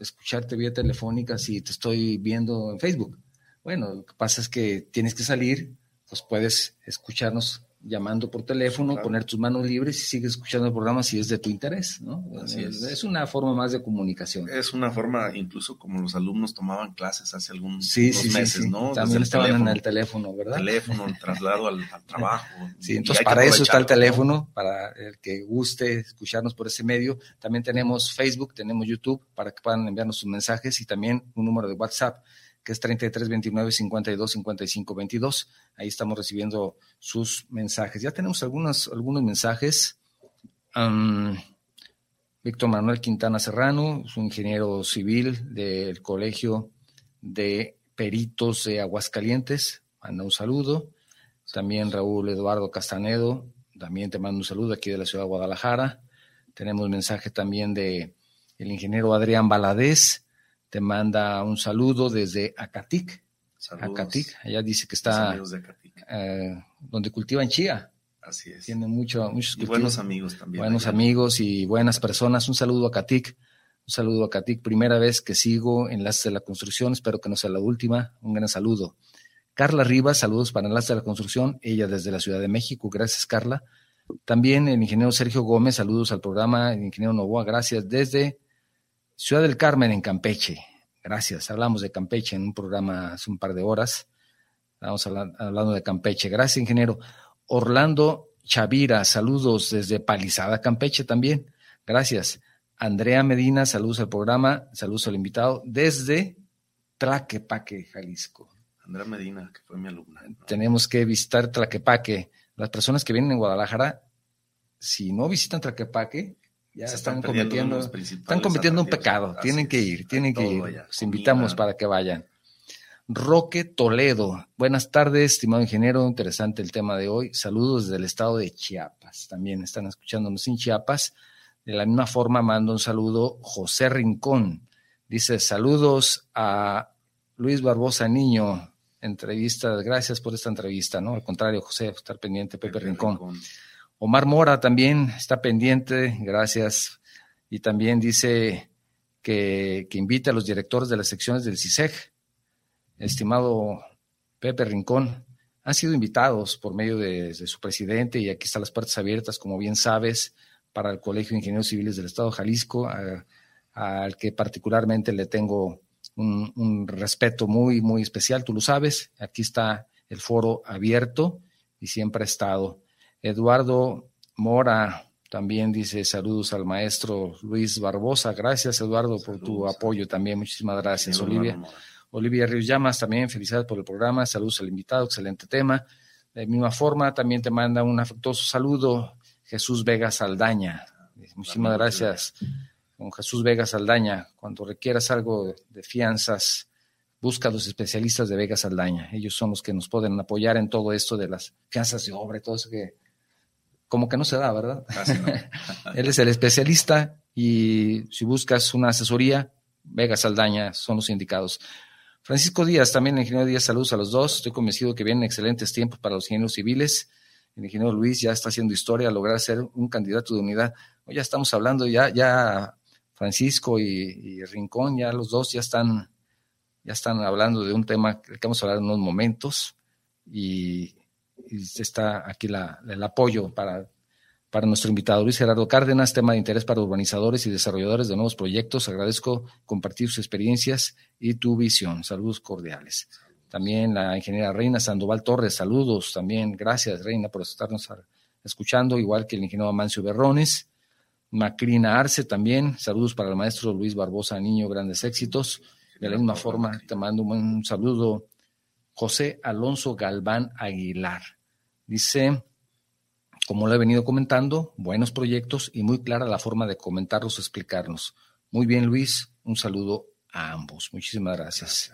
escucharte vía telefónica si te estoy viendo en Facebook? Bueno, lo que pasa es que tienes que salir, pues puedes escucharnos llamando por teléfono, poner tus manos libres y sigues escuchando el programa si es de tu interés, ¿no? es. una forma más de comunicación. Es una forma, incluso como los alumnos tomaban clases hace algunos meses, ¿no? También estaban en el teléfono, ¿verdad? Teléfono, el traslado al, trabajo. [laughs] Sí, entonces para eso está el teléfono, para el que guste escucharnos por ese medio. También tenemos Facebook, tenemos YouTube, para que puedan enviarnos sus mensajes y también un número de WhatsApp que es 33 29 52 55 22. Ahí estamos recibiendo sus mensajes. Ya tenemos algunos, algunos mensajes. Víctor Manuel Quintana Serrano, es un ingeniero civil del Colegio de Peritos de Aguascalientes. Manda un saludo. También Raúl Eduardo Castanedo, también te mando un saludo aquí de la ciudad de Guadalajara. Tenemos mensaje también de el ingeniero Adrián Baladés, te manda un saludo desde Acatic. Acatic, allá dice que está eh, donde cultivan chía. Así es. Tiene mucho, muchos y buenos amigos también. Buenos amigos y buenas personas. Un saludo a Catic. Un saludo a Catic. Primera vez que sigo Enlaces de la Construcción. Espero que no sea la última. Un gran saludo. Carla Rivas, saludos para Enlaces de la Construcción. Ella desde la Ciudad de México. Gracias, Carla. También el ingeniero Sergio Gómez, saludos al programa. El ingeniero Novoa, gracias. Desde Ciudad del Carmen, en Campeche. Gracias. Hablamos de Campeche en un programa hace un par de horas. Estamos hablando de Campeche. Gracias, ingeniero. Orlando Chavira, saludos desde Palizada, Campeche también. Gracias. Andrea Medina, saludos al programa, saludos al invitado desde Tlaquepaque, Jalisco. Andrea Medina, que fue mi alumna. Tenemos que visitar Tlaquepaque. Las personas que vienen en Guadalajara, si no visitan Tlaquepaque, ya están, cometiendo, están cometiendo un pecado. tienen que ir, tienen que ir. Los invitamos para que vayan. Roque Toledo. Buenas tardes, estimado ingeniero. Interesante el tema de hoy. Saludos desde el estado de Chiapas. También están escuchándonos en Chiapas. De la misma forma, mando un saludo José Rincón. Dice saludos a Luis Barbosa Niño. Entrevista, gracias por esta entrevista, ¿no? Al contrario, José, estar pendiente, Pepe, Rincón. Omar Mora también está pendiente, gracias. Y también dice que, que invita a los directores de las secciones del CISEG estimado Pepe Rincón, han sido invitados por medio de, su presidente y aquí están las puertas abiertas, como bien sabes, para el Colegio de Ingenieros Civiles del Estado de Jalisco, al que particularmente le tengo un, respeto muy, muy especial, tú lo sabes. Aquí está el foro abierto y siempre ha estado. Eduardo Mora también dice saludos al maestro Luis Barbosa. Gracias, Eduardo, por tu apoyo también. Muchísimas gracias, Olivia. Olivia Ríos Llamas, también felicidades por el programa, saludos al invitado, excelente tema. De misma forma, también te manda un afectuoso saludo Jesús Vega Saldaña. Muchísimas gracias, con Jesús Vega Saldaña. Cuando requieras algo de fianzas, busca a los especialistas de Vega Saldaña. Ellos son los que nos pueden apoyar en todo esto de las fianzas de obra y todo eso que como que no se da, ¿verdad? [laughs] Él es el especialista y si buscas una asesoría, Vega Saldaña son los indicados. Francisco Díaz, también el ingeniero Díaz, saludos a los dos. Estoy convencido que vienen excelentes tiempos para los ingenieros civiles. El ingeniero Luis ya está haciendo historia, lograr ser un candidato de unidad. Hoy ya estamos hablando, ya, ya Francisco y, Rincón, ya los dos ya están, ya están hablando de un tema que vamos a hablar en unos momentos y, está aquí el apoyo para para nuestro invitado Luis Gerardo Cárdenas, tema de interés para urbanizadores y desarrolladores de nuevos proyectos. Agradezco compartir sus experiencias y tu visión. Saludos cordiales. También la ingeniera Reina Sandoval Torres, saludos también. Gracias, Reina, por estarnos escuchando, igual que el ingeniero Amancio Berrones. Macrina Arce también, saludos para el maestro Luis Barbosa Niño, grandes éxitos. De la misma forma, te mando un saludo José Alonso Galván Aguilar. Dice, como lo he venido comentando, buenos proyectos y muy clara la forma de comentarlos explicarnos. Muy bien, Luis. Un saludo a ambos. Muchísimas gracias.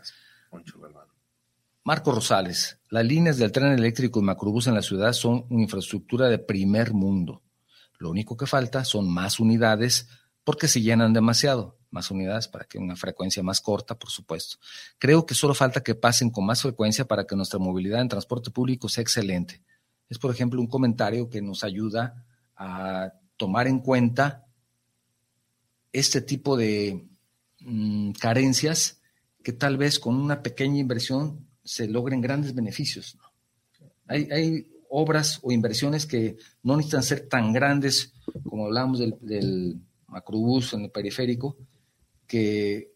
Marco Rosales, las líneas del tren eléctrico y macrobús en la ciudad son una infraestructura de primer mundo. Lo único que falta son más unidades porque se llenan demasiado. Más unidades para que una frecuencia más corta, por supuesto. Creo que solo falta que pasen con más frecuencia para que nuestra movilidad en transporte público sea excelente es, por ejemplo, un comentario que nos ayuda a tomar en cuenta este tipo de mm, carencias que tal vez con una pequeña inversión se logren grandes beneficios. Hay, obras o inversiones que no necesitan ser tan grandes como hablamos del, del macrobús en el periférico, que,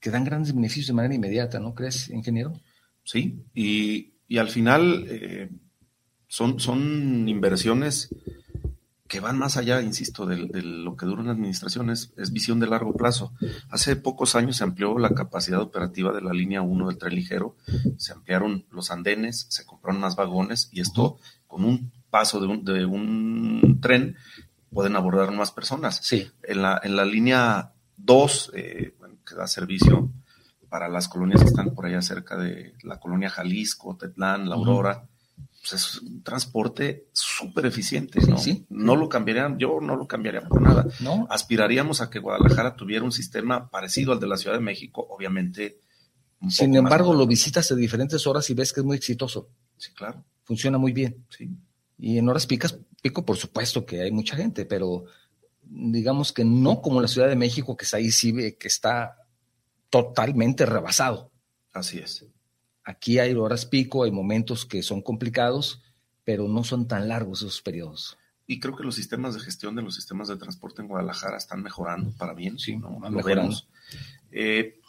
que, dan grandes beneficios de manera inmediata, ¿no crees, ingeniero? Sí, y, y al final eh, son, son inversiones que van más allá, insisto, de, lo que dura una administración, es, visión de largo plazo. Hace pocos años se amplió la capacidad operativa de la línea 1 del tren ligero, se ampliaron los andenes, se compraron más vagones y esto con un paso de un, de un tren pueden abordar más personas. Sí. En la, en la línea 2, eh, que da servicio para las colonias que están por allá cerca de la colonia Jalisco, Tetlán, La Aurora, pues es un transporte súper eficiente, ¿no? Sí, No lo cambiarían, yo no lo cambiaría por nada. ¿No? Aspiraríamos a que Guadalajara tuviera un sistema parecido al de la Ciudad de México, obviamente. Sin embargo, lo visitas a diferentes horas y ves que es muy exitoso. Sí, claro. Funciona muy bien. Sí. Y en horas picas, pico, por supuesto que hay mucha gente, pero digamos que no como la Ciudad de México, que es ahí sí que está totalmente rebasado. Así es. Aquí hay horas pico, hay momentos que son complicados, pero no son tan largos esos periodos. Y creo que los sistemas de gestión de los sistemas de transporte en Guadalajara están mejorando para bien. Sí, ¿no? mejorando. Eh,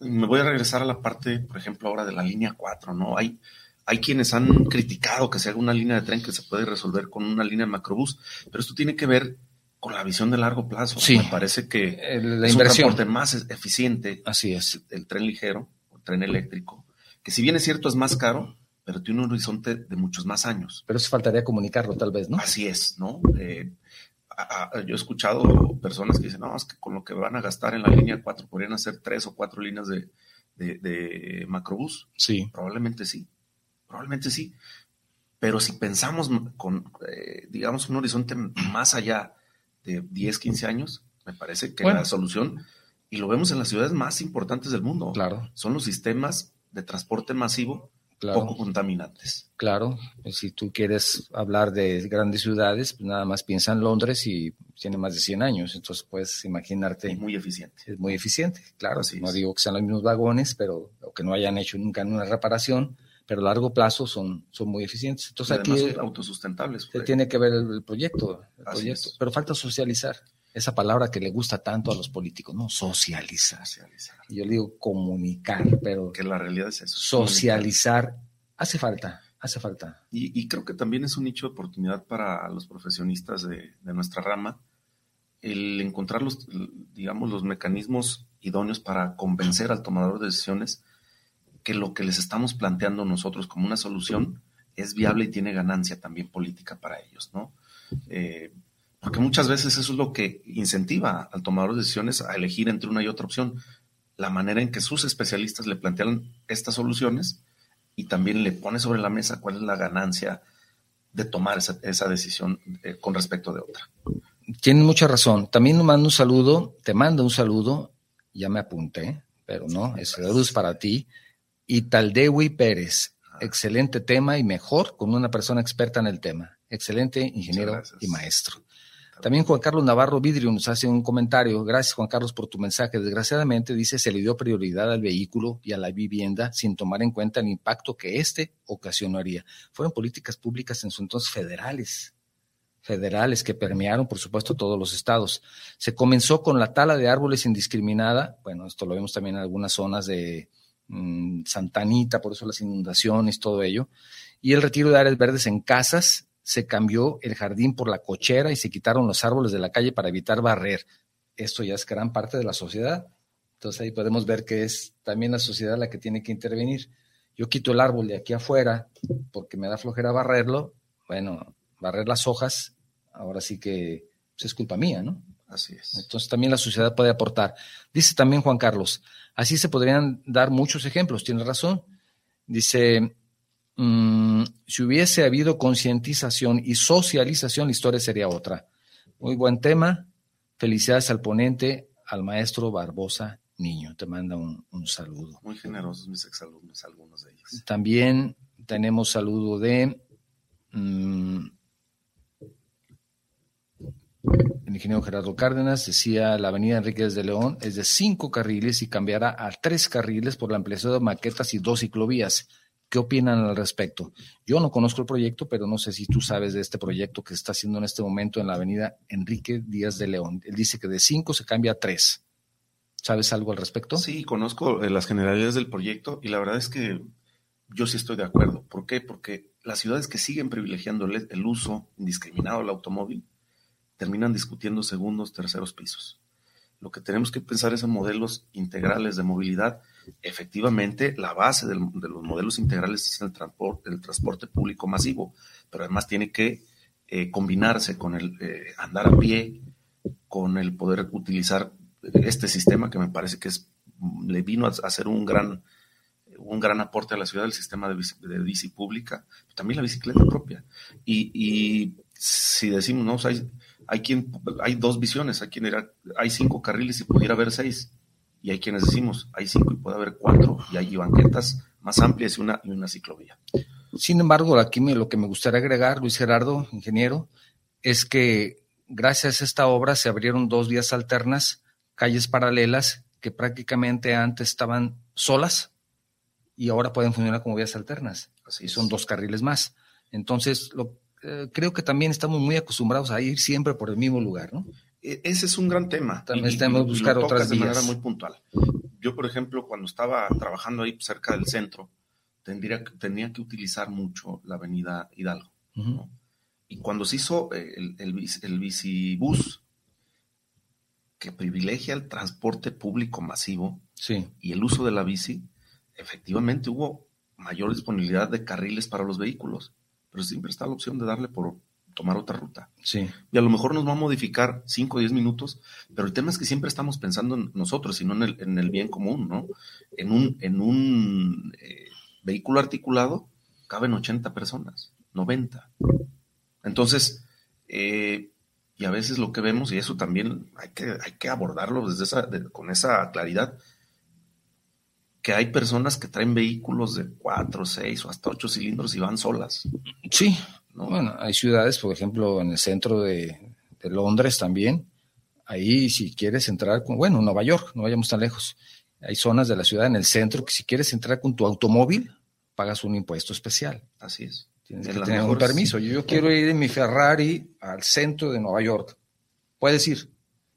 me voy a regresar a la parte, por ejemplo, ahora de la línea 4, ¿no? Hay, hay quienes han criticado que se haga una línea de tren que se puede resolver con una línea de macrobús, pero esto tiene que ver con la visión de largo plazo. Sí. Me parece que la es un transporte más eficiente. Así es. El tren ligero, tren eléctrico, que si bien es cierto es más caro, pero tiene un horizonte de muchos más años. Pero eso faltaría comunicarlo tal vez, ¿no? Así es, ¿no? Eh, yo he escuchado personas que dicen, no, es que con lo que van a gastar en la línea 4 podrían hacer tres o cuatro líneas de, de, macrobús. Sí. Probablemente sí, probablemente sí. Pero si pensamos con, eh, digamos, un horizonte más allá de 10, 15 años, me parece que la solución, y lo vemos en las ciudades más importantes del mundo, claro. son los sistemas de transporte masivo poco contaminantes. Claro, si tú quieres hablar de grandes ciudades, pues nada más piensa en Londres y tiene más de 100 años, entonces puedes imaginarte. Es muy eficiente. Es muy eficiente, claro. no digo que sean los mismos vagones, pero o que no hayan hecho nunca una reparación, pero a largo plazo son, son muy eficientes. Entonces aquí son autosustentables. Se tiene que ver el, proyecto, pero falta socializar esa palabra que le gusta tanto a los políticos, ¿no? Socializar. socializar. Yo le digo comunicar, pero... Que la realidad es eso. Socializar hace falta, hace falta. Y, creo que también es un nicho de oportunidad para los profesionistas de, nuestra rama el encontrar los, digamos, los mecanismos idóneos para convencer al tomador de decisiones que lo que les estamos planteando nosotros como una solución es viable y tiene ganancia también política para ellos, ¿no? Eh, porque muchas veces eso es lo que incentiva al tomador de decisiones a elegir entre una y otra opción. La manera en que sus especialistas le plantean estas soluciones y también le pone sobre la mesa cuál es la ganancia de tomar esa, decisión eh, con respecto de otra. Tienes mucha razón. También mando un saludo, te mando un saludo, ya me apunté, pero no, es saludos para ti. Y Taldewi Pérez, ah. excelente tema y mejor con una persona experta en el tema. Excelente ingeniero y maestro. También Juan Carlos Navarro Vidrio nos hace un comentario. Gracias, Juan Carlos, por tu mensaje. Desgraciadamente, dice, se le dio prioridad al vehículo y a la vivienda sin tomar en cuenta el impacto que éste ocasionaría. Fueron políticas públicas en su entonces federales, federales que permearon, por supuesto, todos los estados. Se comenzó con la tala de árboles indiscriminada. Bueno, esto lo vemos también en algunas zonas de mm, Santanita, por eso las inundaciones, todo ello. Y el retiro de áreas verdes en casas se cambió el jardín por la cochera y se quitaron los árboles de la calle para evitar barrer. Esto ya es gran parte de la sociedad. Entonces ahí podemos ver que es también la sociedad la que tiene que intervenir. Yo quito el árbol de aquí afuera porque me da flojera barrerlo. Bueno, barrer las hojas, ahora sí que pues, es culpa mía, ¿no? Así es. Entonces también la sociedad puede aportar. Dice también Juan Carlos, así se podrían dar muchos ejemplos, tiene razón. Dice, Mm, si hubiese habido concientización y socialización, la historia sería otra. Muy buen tema. Felicidades al ponente, al maestro Barbosa Niño. Te manda un, saludo. Muy generosos mis exalumnos, algunos de ellos. También tenemos saludo de mm, el ingeniero Gerardo Cárdenas. Decía, la avenida Enríquez de León es de cinco carriles y cambiará a tres carriles por la ampliación de maquetas y dos ciclovías ¿Qué opinan al respecto? Yo no conozco el proyecto, pero no sé si tú sabes de este proyecto que se está haciendo en este momento en la avenida Enrique Díaz de León. Él dice que de cinco se cambia a tres. ¿Sabes algo al respecto? Sí, conozco eh, las generalidades del proyecto y la verdad es que yo sí estoy de acuerdo. ¿Por qué? Porque las ciudades que siguen privilegiando el uso indiscriminado del automóvil terminan discutiendo segundos, terceros pisos. Lo que tenemos que pensar es en modelos integrales de movilidad efectivamente la base de los modelos integrales es el transporte, público masivo, pero además tiene que eh, combinarse con el eh, andar a pie, con el poder utilizar este sistema que me parece que es, le vino a hacer un gran, un gran aporte a la ciudad, el sistema de bici, pública, también la bicicleta propia. Y, si decimos, no, hay, hay, quien, hay dos visiones, hay, quien era, hay cinco carriles y pudiera haber seis y hay quienes decimos, hay cinco y puede haber cuatro, y hay banquetas más amplias y una, y una ciclovía. Sin embargo, aquí me, lo que me gustaría agregar, Luis Gerardo, ingeniero, es que gracias a esta obra se abrieron dos vías alternas, calles paralelas, que prácticamente antes estaban solas y ahora pueden funcionar como vías alternas. Así y son dos carriles más. Entonces, lo, eh, creo que también estamos muy acostumbrados a ir siempre por el mismo lugar, ¿no? E, ese es un gran tema. También tenemos que buscar otras de manera muy puntual. Yo, por ejemplo, cuando estaba trabajando ahí cerca del centro, tendría, tenía que utilizar mucho la avenida Hidalgo. Y cuando se hizo eh, el, el, el bicibús, que privilegia el transporte público masivo y el uso de la bici, efectivamente hubo mayor disponibilidad de carriles para los vehículos, pero siempre está la opción de darle por tomar otra ruta. Sí. Y a lo mejor nos va a modificar 5 o 10 minutos, pero el tema es que siempre estamos pensando en nosotros y no en el, en el bien común, ¿no? En un, en un eh, vehículo articulado caben 80 personas, 90. Entonces, eh, y a veces lo que vemos, y eso también hay que, hay que abordarlo desde esa, con esa claridad, que hay personas que traen vehículos de 4, 6 o hasta 8 cilindros y van solas. Sí, bueno, hay ciudades, por ejemplo, en el centro de, Londres también. Ahí, si quieres entrar, con, bueno, Nueva York, no vayamos tan lejos. Hay zonas de la ciudad en el centro que si quieres entrar con tu automóvil, pagas un impuesto especial. Así es. Tienes que tener un permiso. Yo, quiero ir en mi Ferrari al centro de Nueva York. Puedes ir,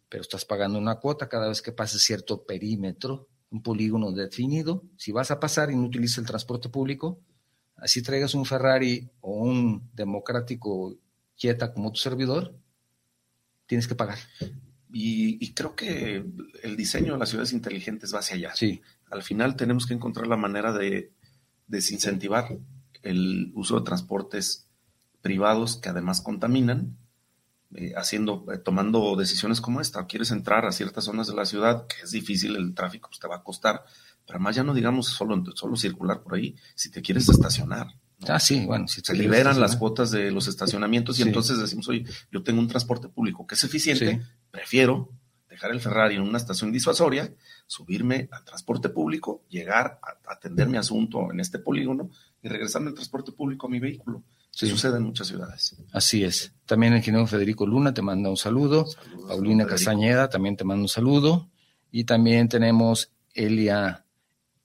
pero estás pagando una cuota cada vez que pases cierto perímetro, un polígono definido. Si vas a pasar y no utilizas el transporte público, así traigas un Ferrari o un democrático quieta como tu servidor, tienes que pagar. Y, creo que el diseño de las ciudades inteligentes va hacia allá. Sí. Al final tenemos que encontrar la manera de desincentivar el uso de transportes privados que además contaminan, eh, haciendo, eh, tomando decisiones como esta. Quieres entrar a ciertas zonas de la ciudad, que es difícil, el tráfico pues, te va a costar, pero además ya no digamos solo, solo circular por ahí, si te quieres estacionar. Ah, sí, bueno. Si se liberan las cuotas de los estacionamientos y entonces decimos, oye, yo tengo un transporte público que es eficiente, prefiero dejar el Ferrari en una estación disuasoria, subirme al transporte público, llegar a atender mi asunto en este polígono y regresarme al transporte público a mi vehículo. Se sucede en muchas ciudades. Así es. También el ingeniero Federico Luna te manda un saludo. Paulina Castañeda también te manda un saludo. Y también tenemos Elia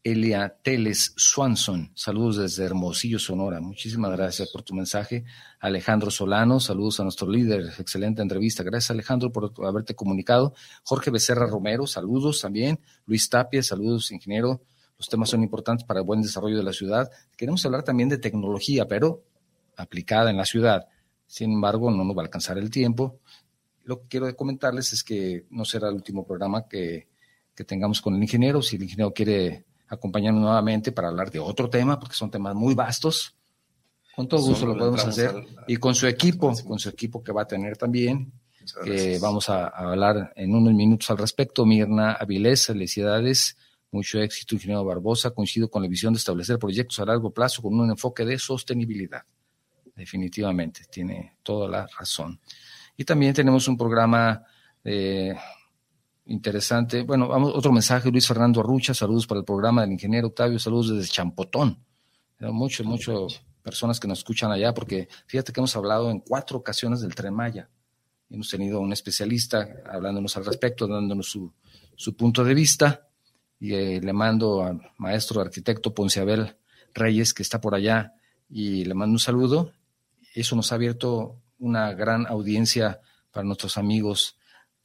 Elia Teles Swanson. Saludos desde Hermosillo, Sonora. Muchísimas gracias por tu mensaje. Alejandro Solano, saludos a nuestro líder. Excelente entrevista. Gracias, Alejandro, por haberte comunicado. Jorge Becerra Romero, saludos también. Luis Tapia, saludos, ingeniero. Los temas son importantes para el buen desarrollo de la ciudad. Queremos hablar también de tecnología, pero aplicada en la ciudad. Sin embargo, no nos va a alcanzar el tiempo. Lo que quiero comentarles es que no será el último programa que, que tengamos con el ingeniero. Si el ingeniero quiere acompañarnos nuevamente para hablar de otro tema, porque son temas muy vastos. Con todo gusto lo podemos hacer. y con su equipo, con su equipo que va a tener también, que vamos a, hablar en unos minutos al respecto. Mirna Avilés, felicidades, mucho éxito, ingeniero Barbosa. Coincido con la visión de establecer proyectos a largo plazo con un enfoque de sostenibilidad. Definitivamente, tiene toda la razón. Y también tenemos un programa de interesante. Bueno, vamos, otro mensaje, Luis Fernando Arrucha, saludos para el programa del ingeniero Octavio, saludos desde Champotón. Muchas, muchas personas que nos escuchan allá, porque fíjate que hemos hablado en cuatro ocasiones del Tren Maya. Hemos tenido un especialista hablándonos al respecto, dándonos su, su punto de vista, y eh, le mando al maestro arquitecto Ponceabel Reyes, que está por allá, y le mando un saludo. Eso nos ha abierto una gran audiencia para nuestros amigos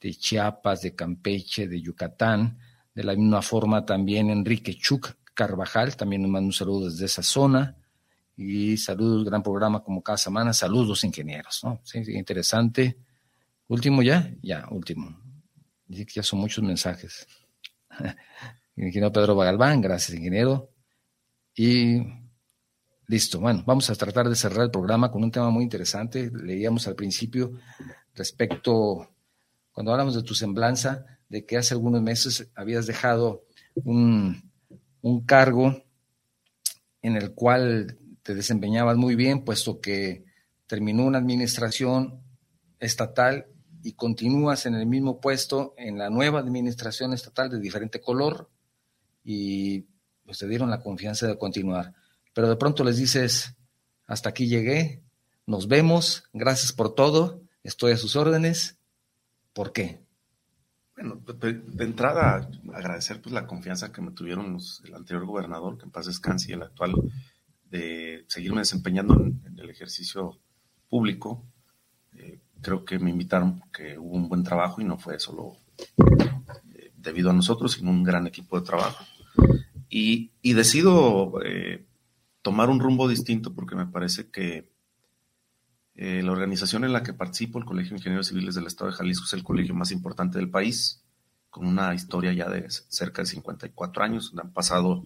de Chiapas, de Campeche, de Yucatán. De la misma forma también Enrique Chuc Carvajal, también nos manda un saludo desde esa zona. Y saludos, gran programa como cada semana. Saludos, ingenieros. ¿no? Sí, interesante. Último ya, ya, último. Que ya son muchos mensajes. [laughs] ingeniero Pedro Bagalván, gracias, ingeniero. Y listo. Bueno, vamos a tratar de cerrar el programa con un tema muy interesante. Leíamos al principio respecto cuando hablamos de tu semblanza, de que hace algunos meses habías dejado un, cargo en el cual te desempeñabas muy bien, puesto que terminó una administración estatal y continúas en el mismo puesto en la nueva administración estatal de diferente color y pues te dieron la confianza de continuar. Pero de pronto les dices, hasta aquí llegué, nos vemos, gracias por todo, estoy a sus órdenes ¿Por qué? Bueno, de, entrada, agradecer pues la confianza que me tuvieron el anterior gobernador, que en paz descanse, y el actual, de seguirme desempeñando en, el ejercicio público. Eh, creo que me invitaron porque hubo un buen trabajo y no fue solo eh, debido a nosotros, sino un gran equipo de trabajo. Y, decido eh, tomar un rumbo distinto porque me parece que eh, la organización en la que participo, el Colegio de Ingenieros Civiles del Estado de Jalisco, es el colegio más importante del país, con una historia ya de cerca de 54 años, donde han pasado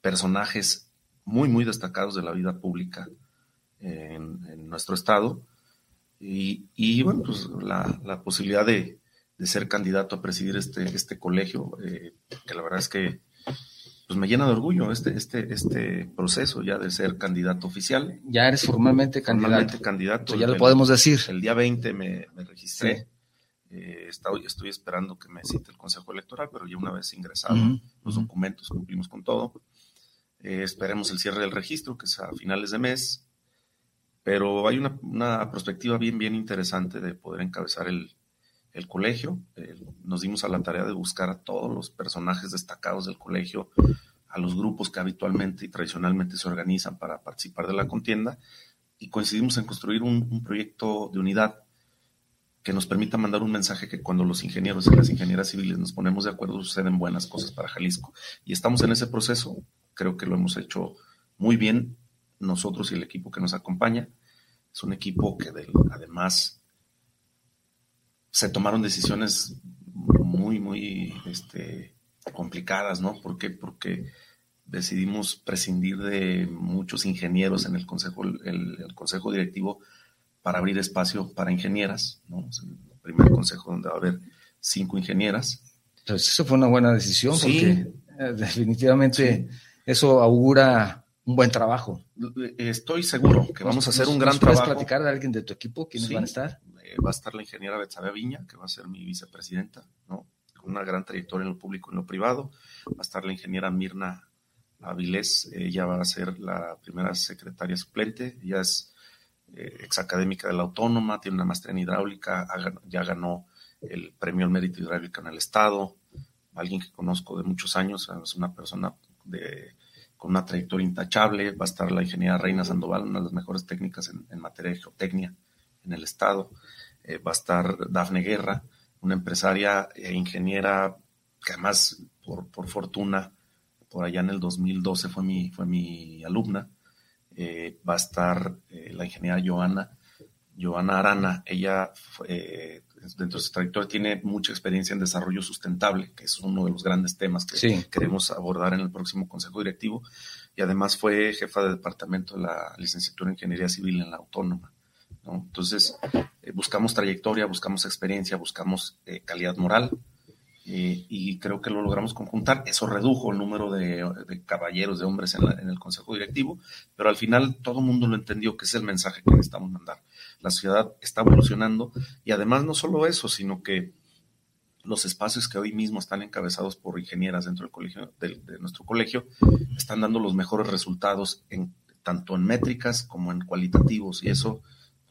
personajes muy, muy destacados de la vida pública en, nuestro estado. Y, bueno, pues la, posibilidad de, ser candidato a presidir este, este colegio, eh, que la verdad es que pues me llena de orgullo este, este, este proceso ya de ser candidato oficial. Ya eres formalmente candidato. Formalmente candidato. ya lo podemos decir. El día 20 me, registré. Eh, estoy, estoy, esperando que me cite el Consejo Electoral, pero ya una vez ingresado los documentos, cumplimos con todo. Eh, esperemos el cierre del registro, que es a finales de mes. Pero hay una, una perspectiva bien, bien interesante de poder encabezar el, el colegio. Eh, nos dimos a la tarea de buscar a todos los personajes destacados del colegio, a los grupos que habitualmente y tradicionalmente se organizan para participar de la contienda, y coincidimos en construir un, proyecto de unidad que nos permita mandar un mensaje que cuando los ingenieros y las ingenieras civiles nos ponemos de acuerdo suceden buenas cosas para Jalisco. Y estamos en ese proceso, creo que lo hemos hecho muy bien nosotros y el equipo que nos acompaña. Es un equipo que además se tomaron decisiones muy, muy este, complicadas, ¿no? ¿Por qué? Porque decidimos prescindir de muchos ingenieros en el consejo, el, consejo directivo para abrir espacio para ingenieras, ¿no? Es el primer consejo donde va a haber cinco ingenieras. Pues eso fue una buena decisión porque eh, definitivamente eso augura un buen trabajo. Estoy seguro que vamos a hacer un gran ¿puedes trabajo. ¿Puedes platicar de alguien de tu equipo? ¿Quiénes van a estar? Va a estar la ingeniera Betsabe Viña, que va a ser mi vicepresidenta, ¿no? Con una gran trayectoria en lo público y en lo privado. Va a estar la ingeniera Mirna Avilés, ella va a ser la primera secretaria suplente, ella es eh, exacadémica de la Autónoma, tiene una maestría en hidráulica, ya ganó el premio al mérito hidráulico en el Estado, alguien que conozco de muchos años, es una persona de, con una trayectoria intachable, va a estar la ingeniera Reina Sandoval, una de las mejores técnicas en, en materia de geotecnia en el Estado. Eh, va a estar Dafne Guerra, una empresaria e ingeniera que además, por, fortuna, por allá en el 2012 fue mi, fue mi alumna. Eh, va a estar eh, la ingeniera Joana, Joana Arana. Ella, dentro de su trayectoria, tiene mucha experiencia en desarrollo sustentable, que es uno de los grandes temas que queremos abordar en el próximo Consejo Directivo. Y además fue jefa de departamento de la licenciatura en Ingeniería Civil en la Autónoma. Entonces, eh, buscamos trayectoria, buscamos experiencia, buscamos eh, calidad moral eh, y creo que lo logramos conjuntar. Eso redujo el número de, caballeros, de hombres en, el Consejo Directivo, pero al final todo el mundo lo entendió, que es el mensaje que necesitamos mandar. La ciudad está evolucionando y además no solo eso, sino que los espacios que hoy mismo están encabezados por ingenieras dentro del colegio, de, de nuestro colegio, están dando los mejores resultados en, tanto en métricas como en cualitativos y eso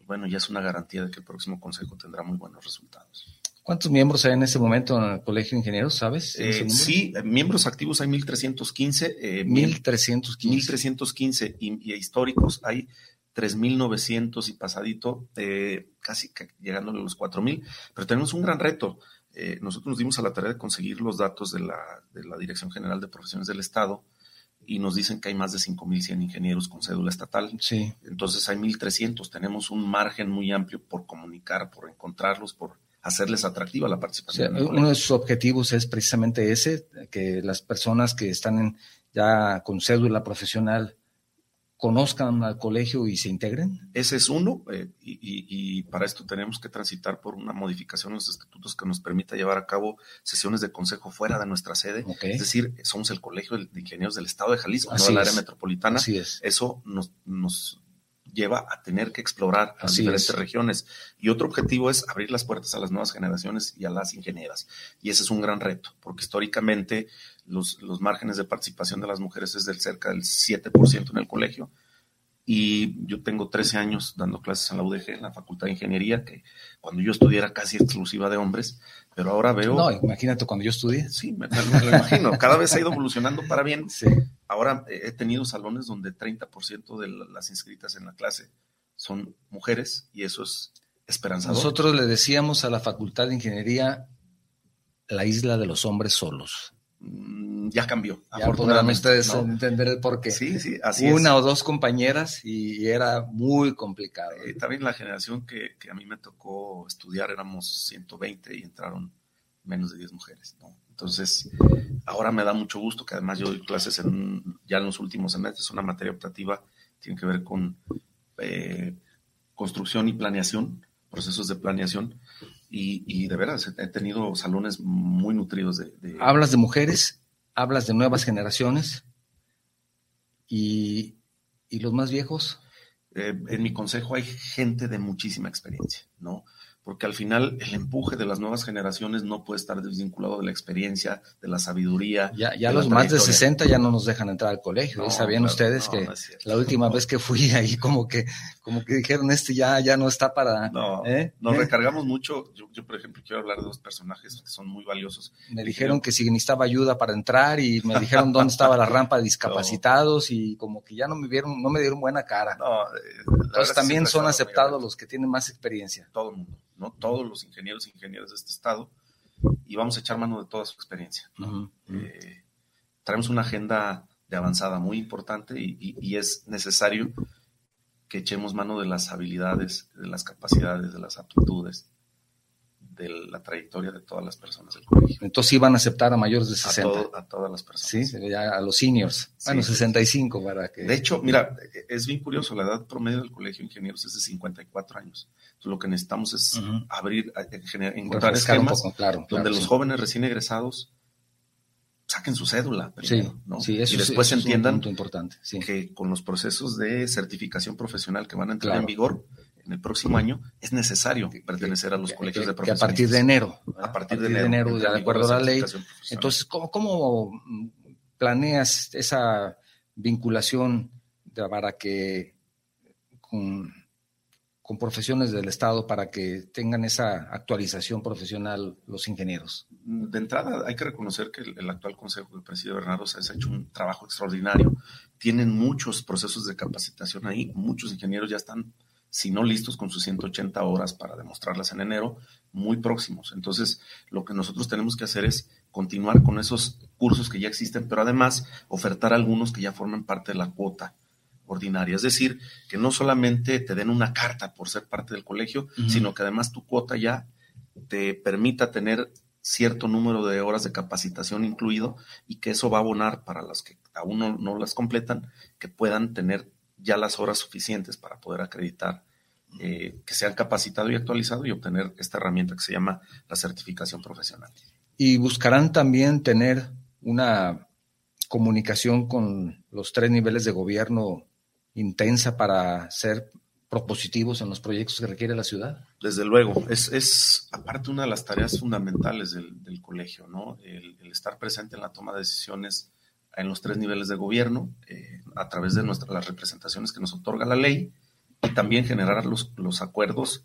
bueno, ya es una garantía de que el próximo consejo tendrá muy buenos resultados. ¿Cuántos miembros hay en este momento en el Colegio de Ingenieros, sabes? Eh, sí, miembros activos hay 1.315. Eh, 1.315. 1.315 y, históricos hay 3.900 y pasadito, eh, casi llegando a los 4.000, pero tenemos un gran reto. Eh, nosotros nos dimos a la tarea de conseguir los datos de la, de la Dirección General de Profesiones del Estado y nos dicen que hay más de 5.100 ingenieros con cédula estatal. Sí. Entonces hay 1.300. Tenemos un margen muy amplio por comunicar, por encontrarlos, por hacerles atractiva la participación. uno de sus objetivos es precisamente ese, que las personas que están ya con cédula profesional conozcan al colegio y se integren? Ese es uno, eh, y, para esto tenemos que transitar por una modificación en los estatutos que nos permita llevar a cabo sesiones de consejo fuera de nuestra sede. Es decir, somos el Colegio de Ingenieros del Estado de Jalisco, no del área metropolitana. Así es. Eso nos, nos lleva a tener que explorar las diferentes regiones. Y otro objetivo es abrir las puertas a las nuevas generaciones y a las ingenieras. Y ese es un gran reto, porque históricamente los, los márgenes de participación de las mujeres es del cerca del 7% en el colegio. Y yo tengo 13 años dando clases en la UDG, en la Facultad de Ingeniería, que cuando yo estudié era casi exclusiva de hombres, pero ahora veo... No, imagínate cuando yo estudié. Sí, me, lo imagino. Cada vez ha ido evolucionando para bien. Sí. Ahora he tenido salones donde 30% de las inscritas en la clase son mujeres y eso es esperanzador. Nosotros le decíamos a la Facultad de Ingeniería la isla de los hombres solos. Mm, ya cambió. Ya podrán ustedes entender el porqué. Sí, sí, así Una o dos compañeras y era muy complicado. Eh, también la generación que, a mí me tocó estudiar éramos 120 y entraron menos de 10 mujeres. Entonces, ahora me da mucho gusto que además yo doy clases en, ya en los últimos semestres, una materia optativa, tiene que ver con eh, construcción y planeación procesos de planeación y, de veras he tenido salones muy nutridos de, Hablas de mujeres, hablas de nuevas generaciones y, y los más viejos. Eh, en mi consejo hay gente de muchísima experiencia, ¿no? Porque al final el empuje de las nuevas generaciones no puede estar desvinculado de la experiencia, de la sabiduría. Ya, ya los más de 60 ya no nos dejan entrar al colegio. ¿Sabían ustedes que la última vez que fui ahí como que como que dijeron este ya ya no está para No, ¿eh? nos ¿Eh? recargamos mucho. Yo, por ejemplo quiero hablar de dos personajes que son muy valiosos. Me dijeron que si necesitaba ayuda para entrar y me dijeron dónde estaba la rampa de [laughs] discapacitados y como que ya no me vieron no me dieron buena cara. No, eh, Entonces también son aceptados los que tienen más experiencia. Todo el mundo. ¿No? Todos los ingenieros e ingenieras de este estado, y vamos a echar mano de toda su experiencia. Eh, traemos una agenda de avanzada muy importante y, es necesario que echemos mano de las habilidades, de las capacidades, de las aptitudes, de la trayectoria de todas las personas del colegio. Entonces iban a aceptar a mayores de 60. A, todas las personas. Sí, ya a los seniors. bueno, 65 para que... De hecho, mira, es bien curioso, la edad promedio del colegio de ingenieros es de 54 años. Entonces, lo que necesitamos es abrir, encontrar esquemas donde los jóvenes recién egresados saquen su cédula primero, ¿no? y después entiendan importante, que con los procesos de certificación profesional que van a entrar en vigor, en el próximo año, es necesario pertenecer a los colegios de profesores. a partir de enero. A partir, de, enero, de, acuerdo a la ley. Entonces, ¿cómo, planeas esa vinculación para que con, con, profesiones del Estado para que tengan esa actualización profesional los ingenieros? De entrada, hay que reconocer que el, actual Consejo del presidente Bernardo se ha hecho un trabajo extraordinario. Tienen muchos procesos de capacitación ahí, muchos ingenieros ya están si no listos con sus 180 horas para demostrarlas en enero, muy próximos. Entonces, lo que nosotros tenemos que hacer es continuar con esos cursos que ya existen, pero además ofertar algunos que ya formen parte de la cuota ordinaria. Es decir, que no solamente te den una carta por ser parte del colegio, sino que además tu cuota ya te permita tener cierto número de horas de capacitación incluido y que eso va a abonar para los que aún no, no las completan, que puedan tener ya las horas suficientes para poder acreditar eh, que se han capacitado y actualizado y obtener esta herramienta que se llama la certificación profesional. Y buscarán también tener una comunicación con los tres niveles de gobierno intensa para ser propositivos en los proyectos que requiere la ciudad. Desde luego, es, es aparte una de las tareas fundamentales del, colegio, ¿no? El, estar presente en la toma de decisiones en los tres niveles de gobierno, eh, a través de nuestras, las representaciones que nos otorga la ley, y también generar los, los acuerdos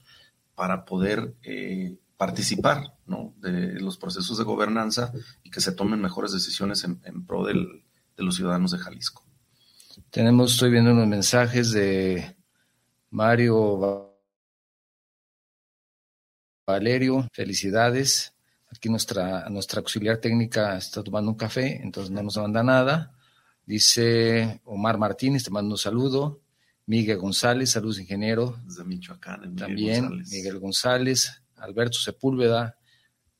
para poder eh, participar ¿no? de los procesos de gobernanza y que se tomen mejores decisiones en, pro del, de los ciudadanos de Jalisco. Tenemos, estoy viendo unos mensajes de Mario Valerio, felicidades. Aquí nuestra, nuestra auxiliar técnica está tomando un café, entonces no nos manda nada. Dice Omar Martínez, te mando un saludo. Miguel González, saludos ingeniero. Desde Michoacán. También Miguel González, Alberto Sepúlveda.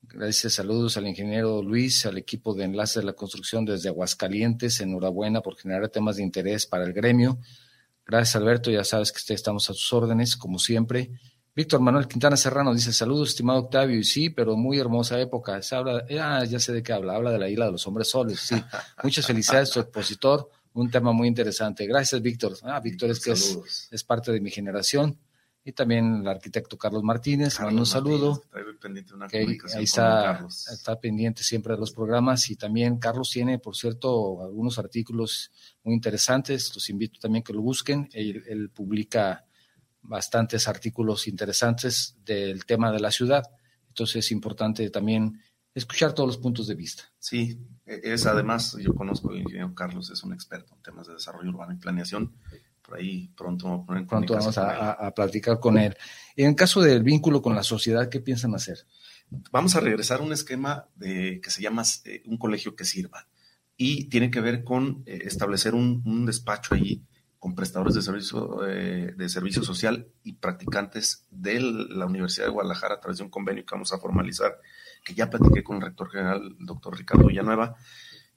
Gracias, saludos al ingeniero Luis, al equipo de enlace de la construcción desde Aguascalientes. Enhorabuena por generar temas de interés para el gremio. Gracias, Alberto. Ya sabes que estamos a sus órdenes, como siempre. Víctor Manuel Quintana Serrano dice, saludos, estimado Octavio, y sí, pero muy hermosa época. Se habla, ah, ya sé de qué habla, habla de la isla de los hombres soles, sí. [laughs] Muchas felicidades, su expositor, un tema muy interesante. Gracias, Víctor. Ah, Víctor es que es, parte de mi generación. Y también el arquitecto Carlos Martínez, un saludo. ahí está, está pendiente siempre de los programas. Y también Carlos tiene, por cierto, algunos artículos muy interesantes. Los invito también que lo busquen. él publica bastantes artículos interesantes del tema de la ciudad. Entonces es importante también escuchar todos los puntos de vista. Sí, es además, yo conozco al ingeniero Carlos, es un experto en temas de desarrollo urbano y planeación. Por ahí pronto vamos a poner Pronto vamos a, platicar con él. En caso del vínculo con la sociedad, ¿qué piensan hacer? Vamos a regresar a un esquema de, que se llama eh, un colegio que sirva y tiene que ver con eh, establecer un, un despacho allí con prestadores de servicio, eh, de servicio social y practicantes de la Universidad de Guadalajara a través de un convenio que vamos a formalizar, que ya platiqué con el rector general, el doctor Ricardo Villanueva,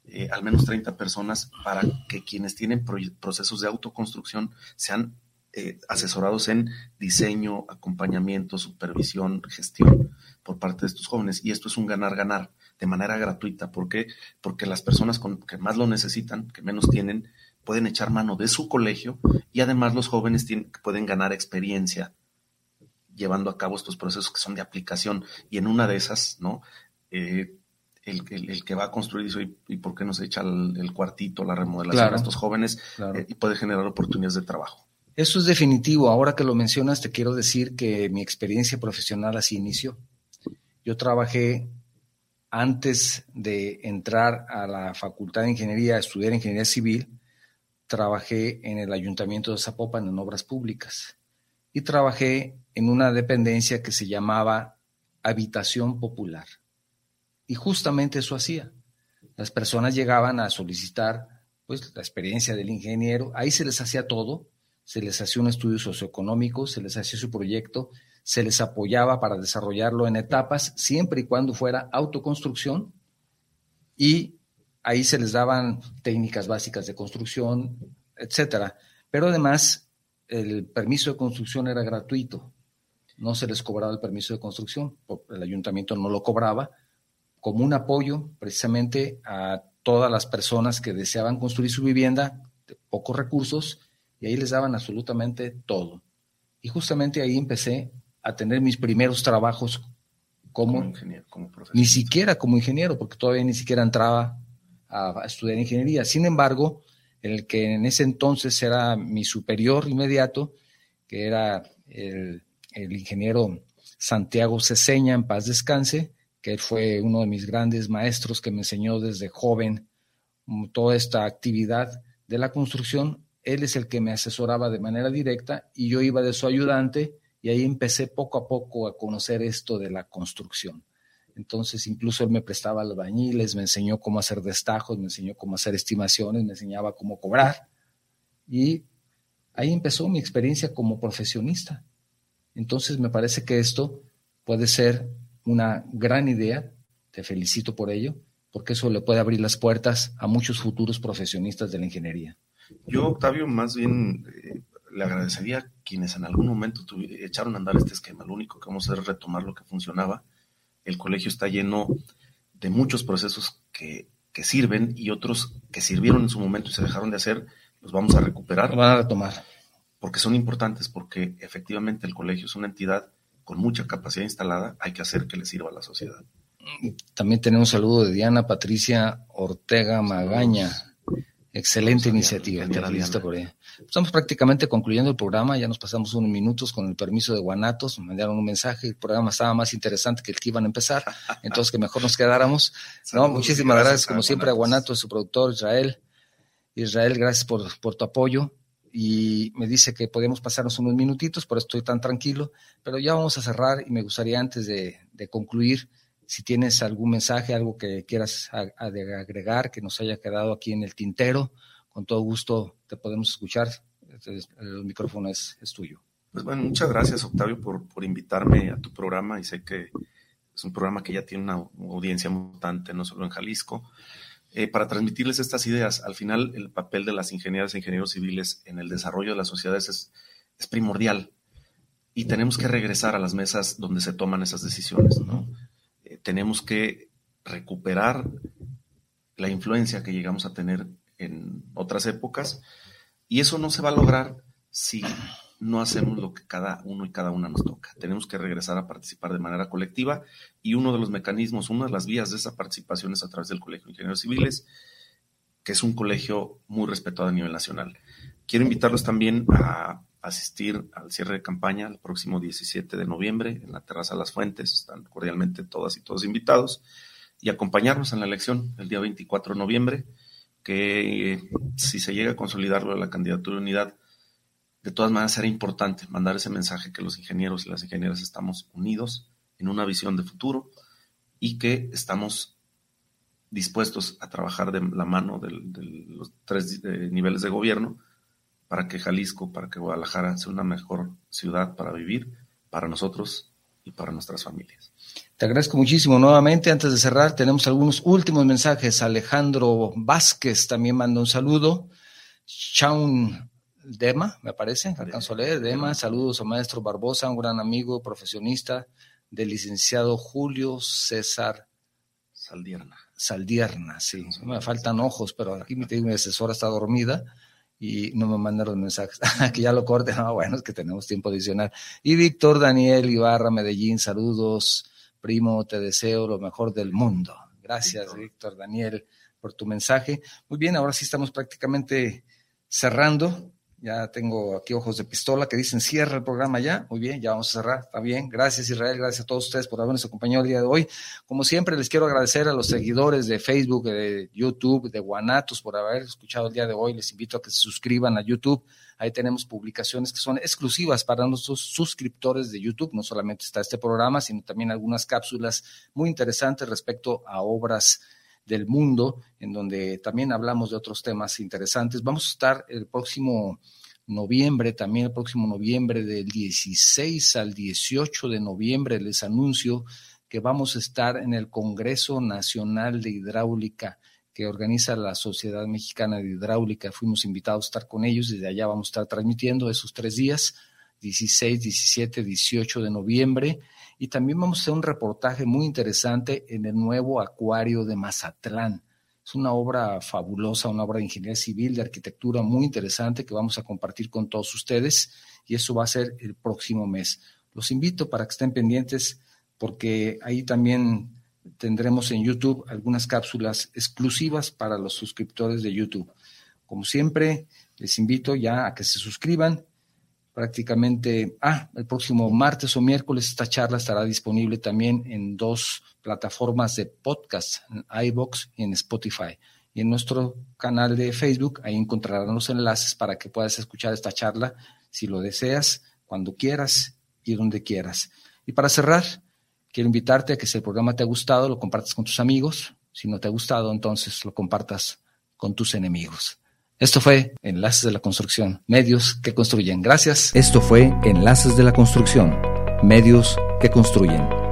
eh, al menos 30 personas para que quienes tienen procesos de autoconstrucción sean eh, asesorados en diseño, acompañamiento, supervisión, gestión por parte de estos jóvenes. Y esto es un ganar-ganar de manera gratuita. ¿Por qué? Porque las personas que más lo necesitan, que menos tienen, pueden echar mano de su colegio y además los jóvenes tienen, pueden ganar experiencia llevando a cabo estos procesos que son de aplicación. Y en una de esas, ¿no? Eh, el, que va a construir dice, ¿y por qué no se echa el, cuartito, la remodelación a estos jóvenes? Eh, y puede generar oportunidades de trabajo. Eso es definitivo. Ahora que lo mencionas, te quiero decir que mi experiencia profesional así inició. Yo trabajé antes de entrar a la Facultad de Ingeniería estudiar Ingeniería Civil, trabajé en el Ayuntamiento de Zapopan en obras públicas y trabajé en una dependencia que se llamaba Habitación Popular. Y justamente eso hacía. Las personas llegaban a solicitar pues la experiencia del ingeniero, ahí se les hacía todo, se les hacía un estudio socioeconómico, se les hacía su proyecto, se les apoyaba para desarrollarlo en etapas, siempre y cuando fuera autoconstrucción, y ahí se les daban técnicas básicas de construcción, etcétera. Pero además, el permiso de construcción era gratuito, no se les cobraba el permiso de construcción, el ayuntamiento no lo cobraba, como un apoyo precisamente a todas las personas que deseaban construir su vivienda de pocos recursos y ahí les daban absolutamente todo. Y justamente ahí empecé a tener mis primeros trabajos como, ingeniero, como profesor. Ni siquiera como ingeniero, porque todavía ni siquiera entraba a, estudiar ingeniería. Sin embargo, el que en ese entonces era mi superior inmediato, que era el, ingeniero Santiago Ceseña, en paz descanse, que fue uno de mis grandes maestros que me enseñó desde joven toda esta actividad de la construcción, él es el que me asesoraba de manera directa y yo iba de su ayudante y ahí empecé poco a poco a conocer esto de la construcción. Entonces, incluso él me prestaba albañiles, me enseñó cómo hacer destajos, me enseñó cómo hacer estimaciones, me enseñaba cómo cobrar. Y ahí empezó mi experiencia como profesionista. Entonces, me parece que esto puede ser una gran idea, te felicito por ello, porque eso le puede abrir las puertas a muchos futuros profesionistas de la ingeniería. Yo, Octavio, más bien eh, le agradecería a quienes en algún momento echaron a andar este esquema. Lo único que vamos a hacer es retomar lo que funcionaba. El colegio está lleno de muchos procesos que, que sirven y otros que sirvieron en su momento y se dejaron de hacer, los vamos a recuperar. Lo van a retomar. Porque son importantes, porque efectivamente el colegio es una entidad con mucha capacidad instalada, hay que hacer que le sirva a la sociedad. También tenemos un saludo de Diana Patricia Ortega Magaña. Excelente iniciativa. Por Estamos prácticamente concluyendo el programa, ya nos pasamos unos minutos con el permiso de Guanatos, me mandaron un mensaje, el programa estaba más interesante que el que iban a empezar, [laughs] entonces que mejor nos quedáramos. no, muchísimas gracias, como siempre, a Guanatos, su productor Israel. Israel, gracias por, por tu apoyo y me dice que podemos pasarnos unos minutitos, por eso estoy tan tranquilo, pero ya vamos a cerrar y me gustaría antes de, concluir, si tienes algún mensaje, algo que quieras agregar, que nos haya quedado aquí en el tintero, con todo gusto te podemos escuchar. El micrófono es, tuyo. Pues bueno, muchas gracias Octavio por, por invitarme a tu programa y sé que es un programa que ya tiene una audiencia mutante, no solo en Jalisco, eh, para transmitirles estas ideas. Al final, el papel de las ingenieras e ingenieros civiles en el desarrollo de las sociedades es, primordial y tenemos que regresar a las mesas donde se toman esas decisiones. Eh, tenemos que recuperar la influencia que llegamos a tener en otras épocas y eso no se va a lograr si no hacemos lo que cada uno y cada una nos toca. Tenemos que regresar a participar de manera colectiva y uno de los mecanismos, una de las vías de esa participación es a través del Colegio de Ingenieros Civiles, que es un colegio muy respetado a nivel nacional. Quiero invitarlos también a asistir al cierre de campaña el próximo 17 de noviembre en la Terraza Las Fuentes. Están cordialmente todas y todos invitados y acompañarnos en la elección el día 24 de noviembre, que eh, si se llega a consolidar la candidatura de unidad, de todas maneras será importante mandar ese mensaje que los ingenieros y las ingenieras estamos unidos en una visión de futuro y que estamos dispuestos a trabajar de la mano de, los tres eh, niveles de gobierno para que Jalisco, para que Guadalajara sea una mejor ciudad para vivir, para nosotros y para nuestras familias. Te agradezco muchísimo nuevamente. Antes de cerrar, tenemos algunos últimos mensajes. Alejandro Vázquez también manda un saludo. Chaun Dema, me parece, alcanzó a leer, Dema, saludos a maestro Barbosa, un gran amigo, profesionista del licenciado Julio César Saldierna. Saldierna, sí. Me faltan ojos, pero aquí mi, mi asesora está dormida y no me mandaron mensajes. [laughs] que ya lo corte. No, bueno, es que tenemos tiempo adicional. Y Víctor Daniel Ibarra, Medellín, saludos. Primo, te deseo lo mejor del mundo. Gracias, Víctor Daniel, por tu mensaje. Muy bien, ahora sí estamos prácticamente cerrando. Ya tengo aquí ojos de pistola que dicen cierra el programa ya. Muy bien, ya vamos a cerrar. Está bien. Gracias Israel, gracias a todos ustedes por habernos acompañado el día de hoy. Como siempre, les quiero agradecer a los seguidores de Facebook, de YouTube, de Guanatos por haber escuchado el día de hoy. Les invito a que se suscriban a YouTube. Ahí tenemos publicaciones que son exclusivas para nuestros suscriptores de YouTube. No solamente está este programa, sino también algunas cápsulas muy interesantes respecto a obras del mundo, en donde también hablamos de otros temas interesantes. Vamos a estar el próximo noviembre, también el próximo noviembre del 16 al 18 de noviembre, les anuncio que vamos a estar en el Congreso Nacional de Hidráulica que organiza la Sociedad Mexicana de Hidráulica. Fuimos invitados a estar con ellos, desde allá vamos a estar transmitiendo esos tres días, 16, 17, 18 de noviembre. Y también vamos a hacer un reportaje muy interesante en el nuevo acuario de Mazatlán. Es una obra fabulosa, una obra de ingeniería civil, de arquitectura muy interesante que vamos a compartir con todos ustedes y eso va a ser el próximo mes. Los invito para que estén pendientes porque ahí también tendremos en YouTube algunas cápsulas exclusivas para los suscriptores de YouTube. Como siempre, les invito ya a que se suscriban prácticamente, ah, el próximo martes o miércoles esta charla estará disponible también en dos plataformas de podcast, en iBox y en Spotify. Y en nuestro canal de Facebook, ahí encontrarán los enlaces para que puedas escuchar esta charla si lo deseas, cuando quieras y donde quieras. Y para cerrar, quiero invitarte a que si el programa te ha gustado, lo compartas con tus amigos. Si no te ha gustado, entonces lo compartas con tus enemigos. Esto fue Enlaces de la Construcción, medios que construyen. Gracias. Esto fue Enlaces de la Construcción, medios que construyen.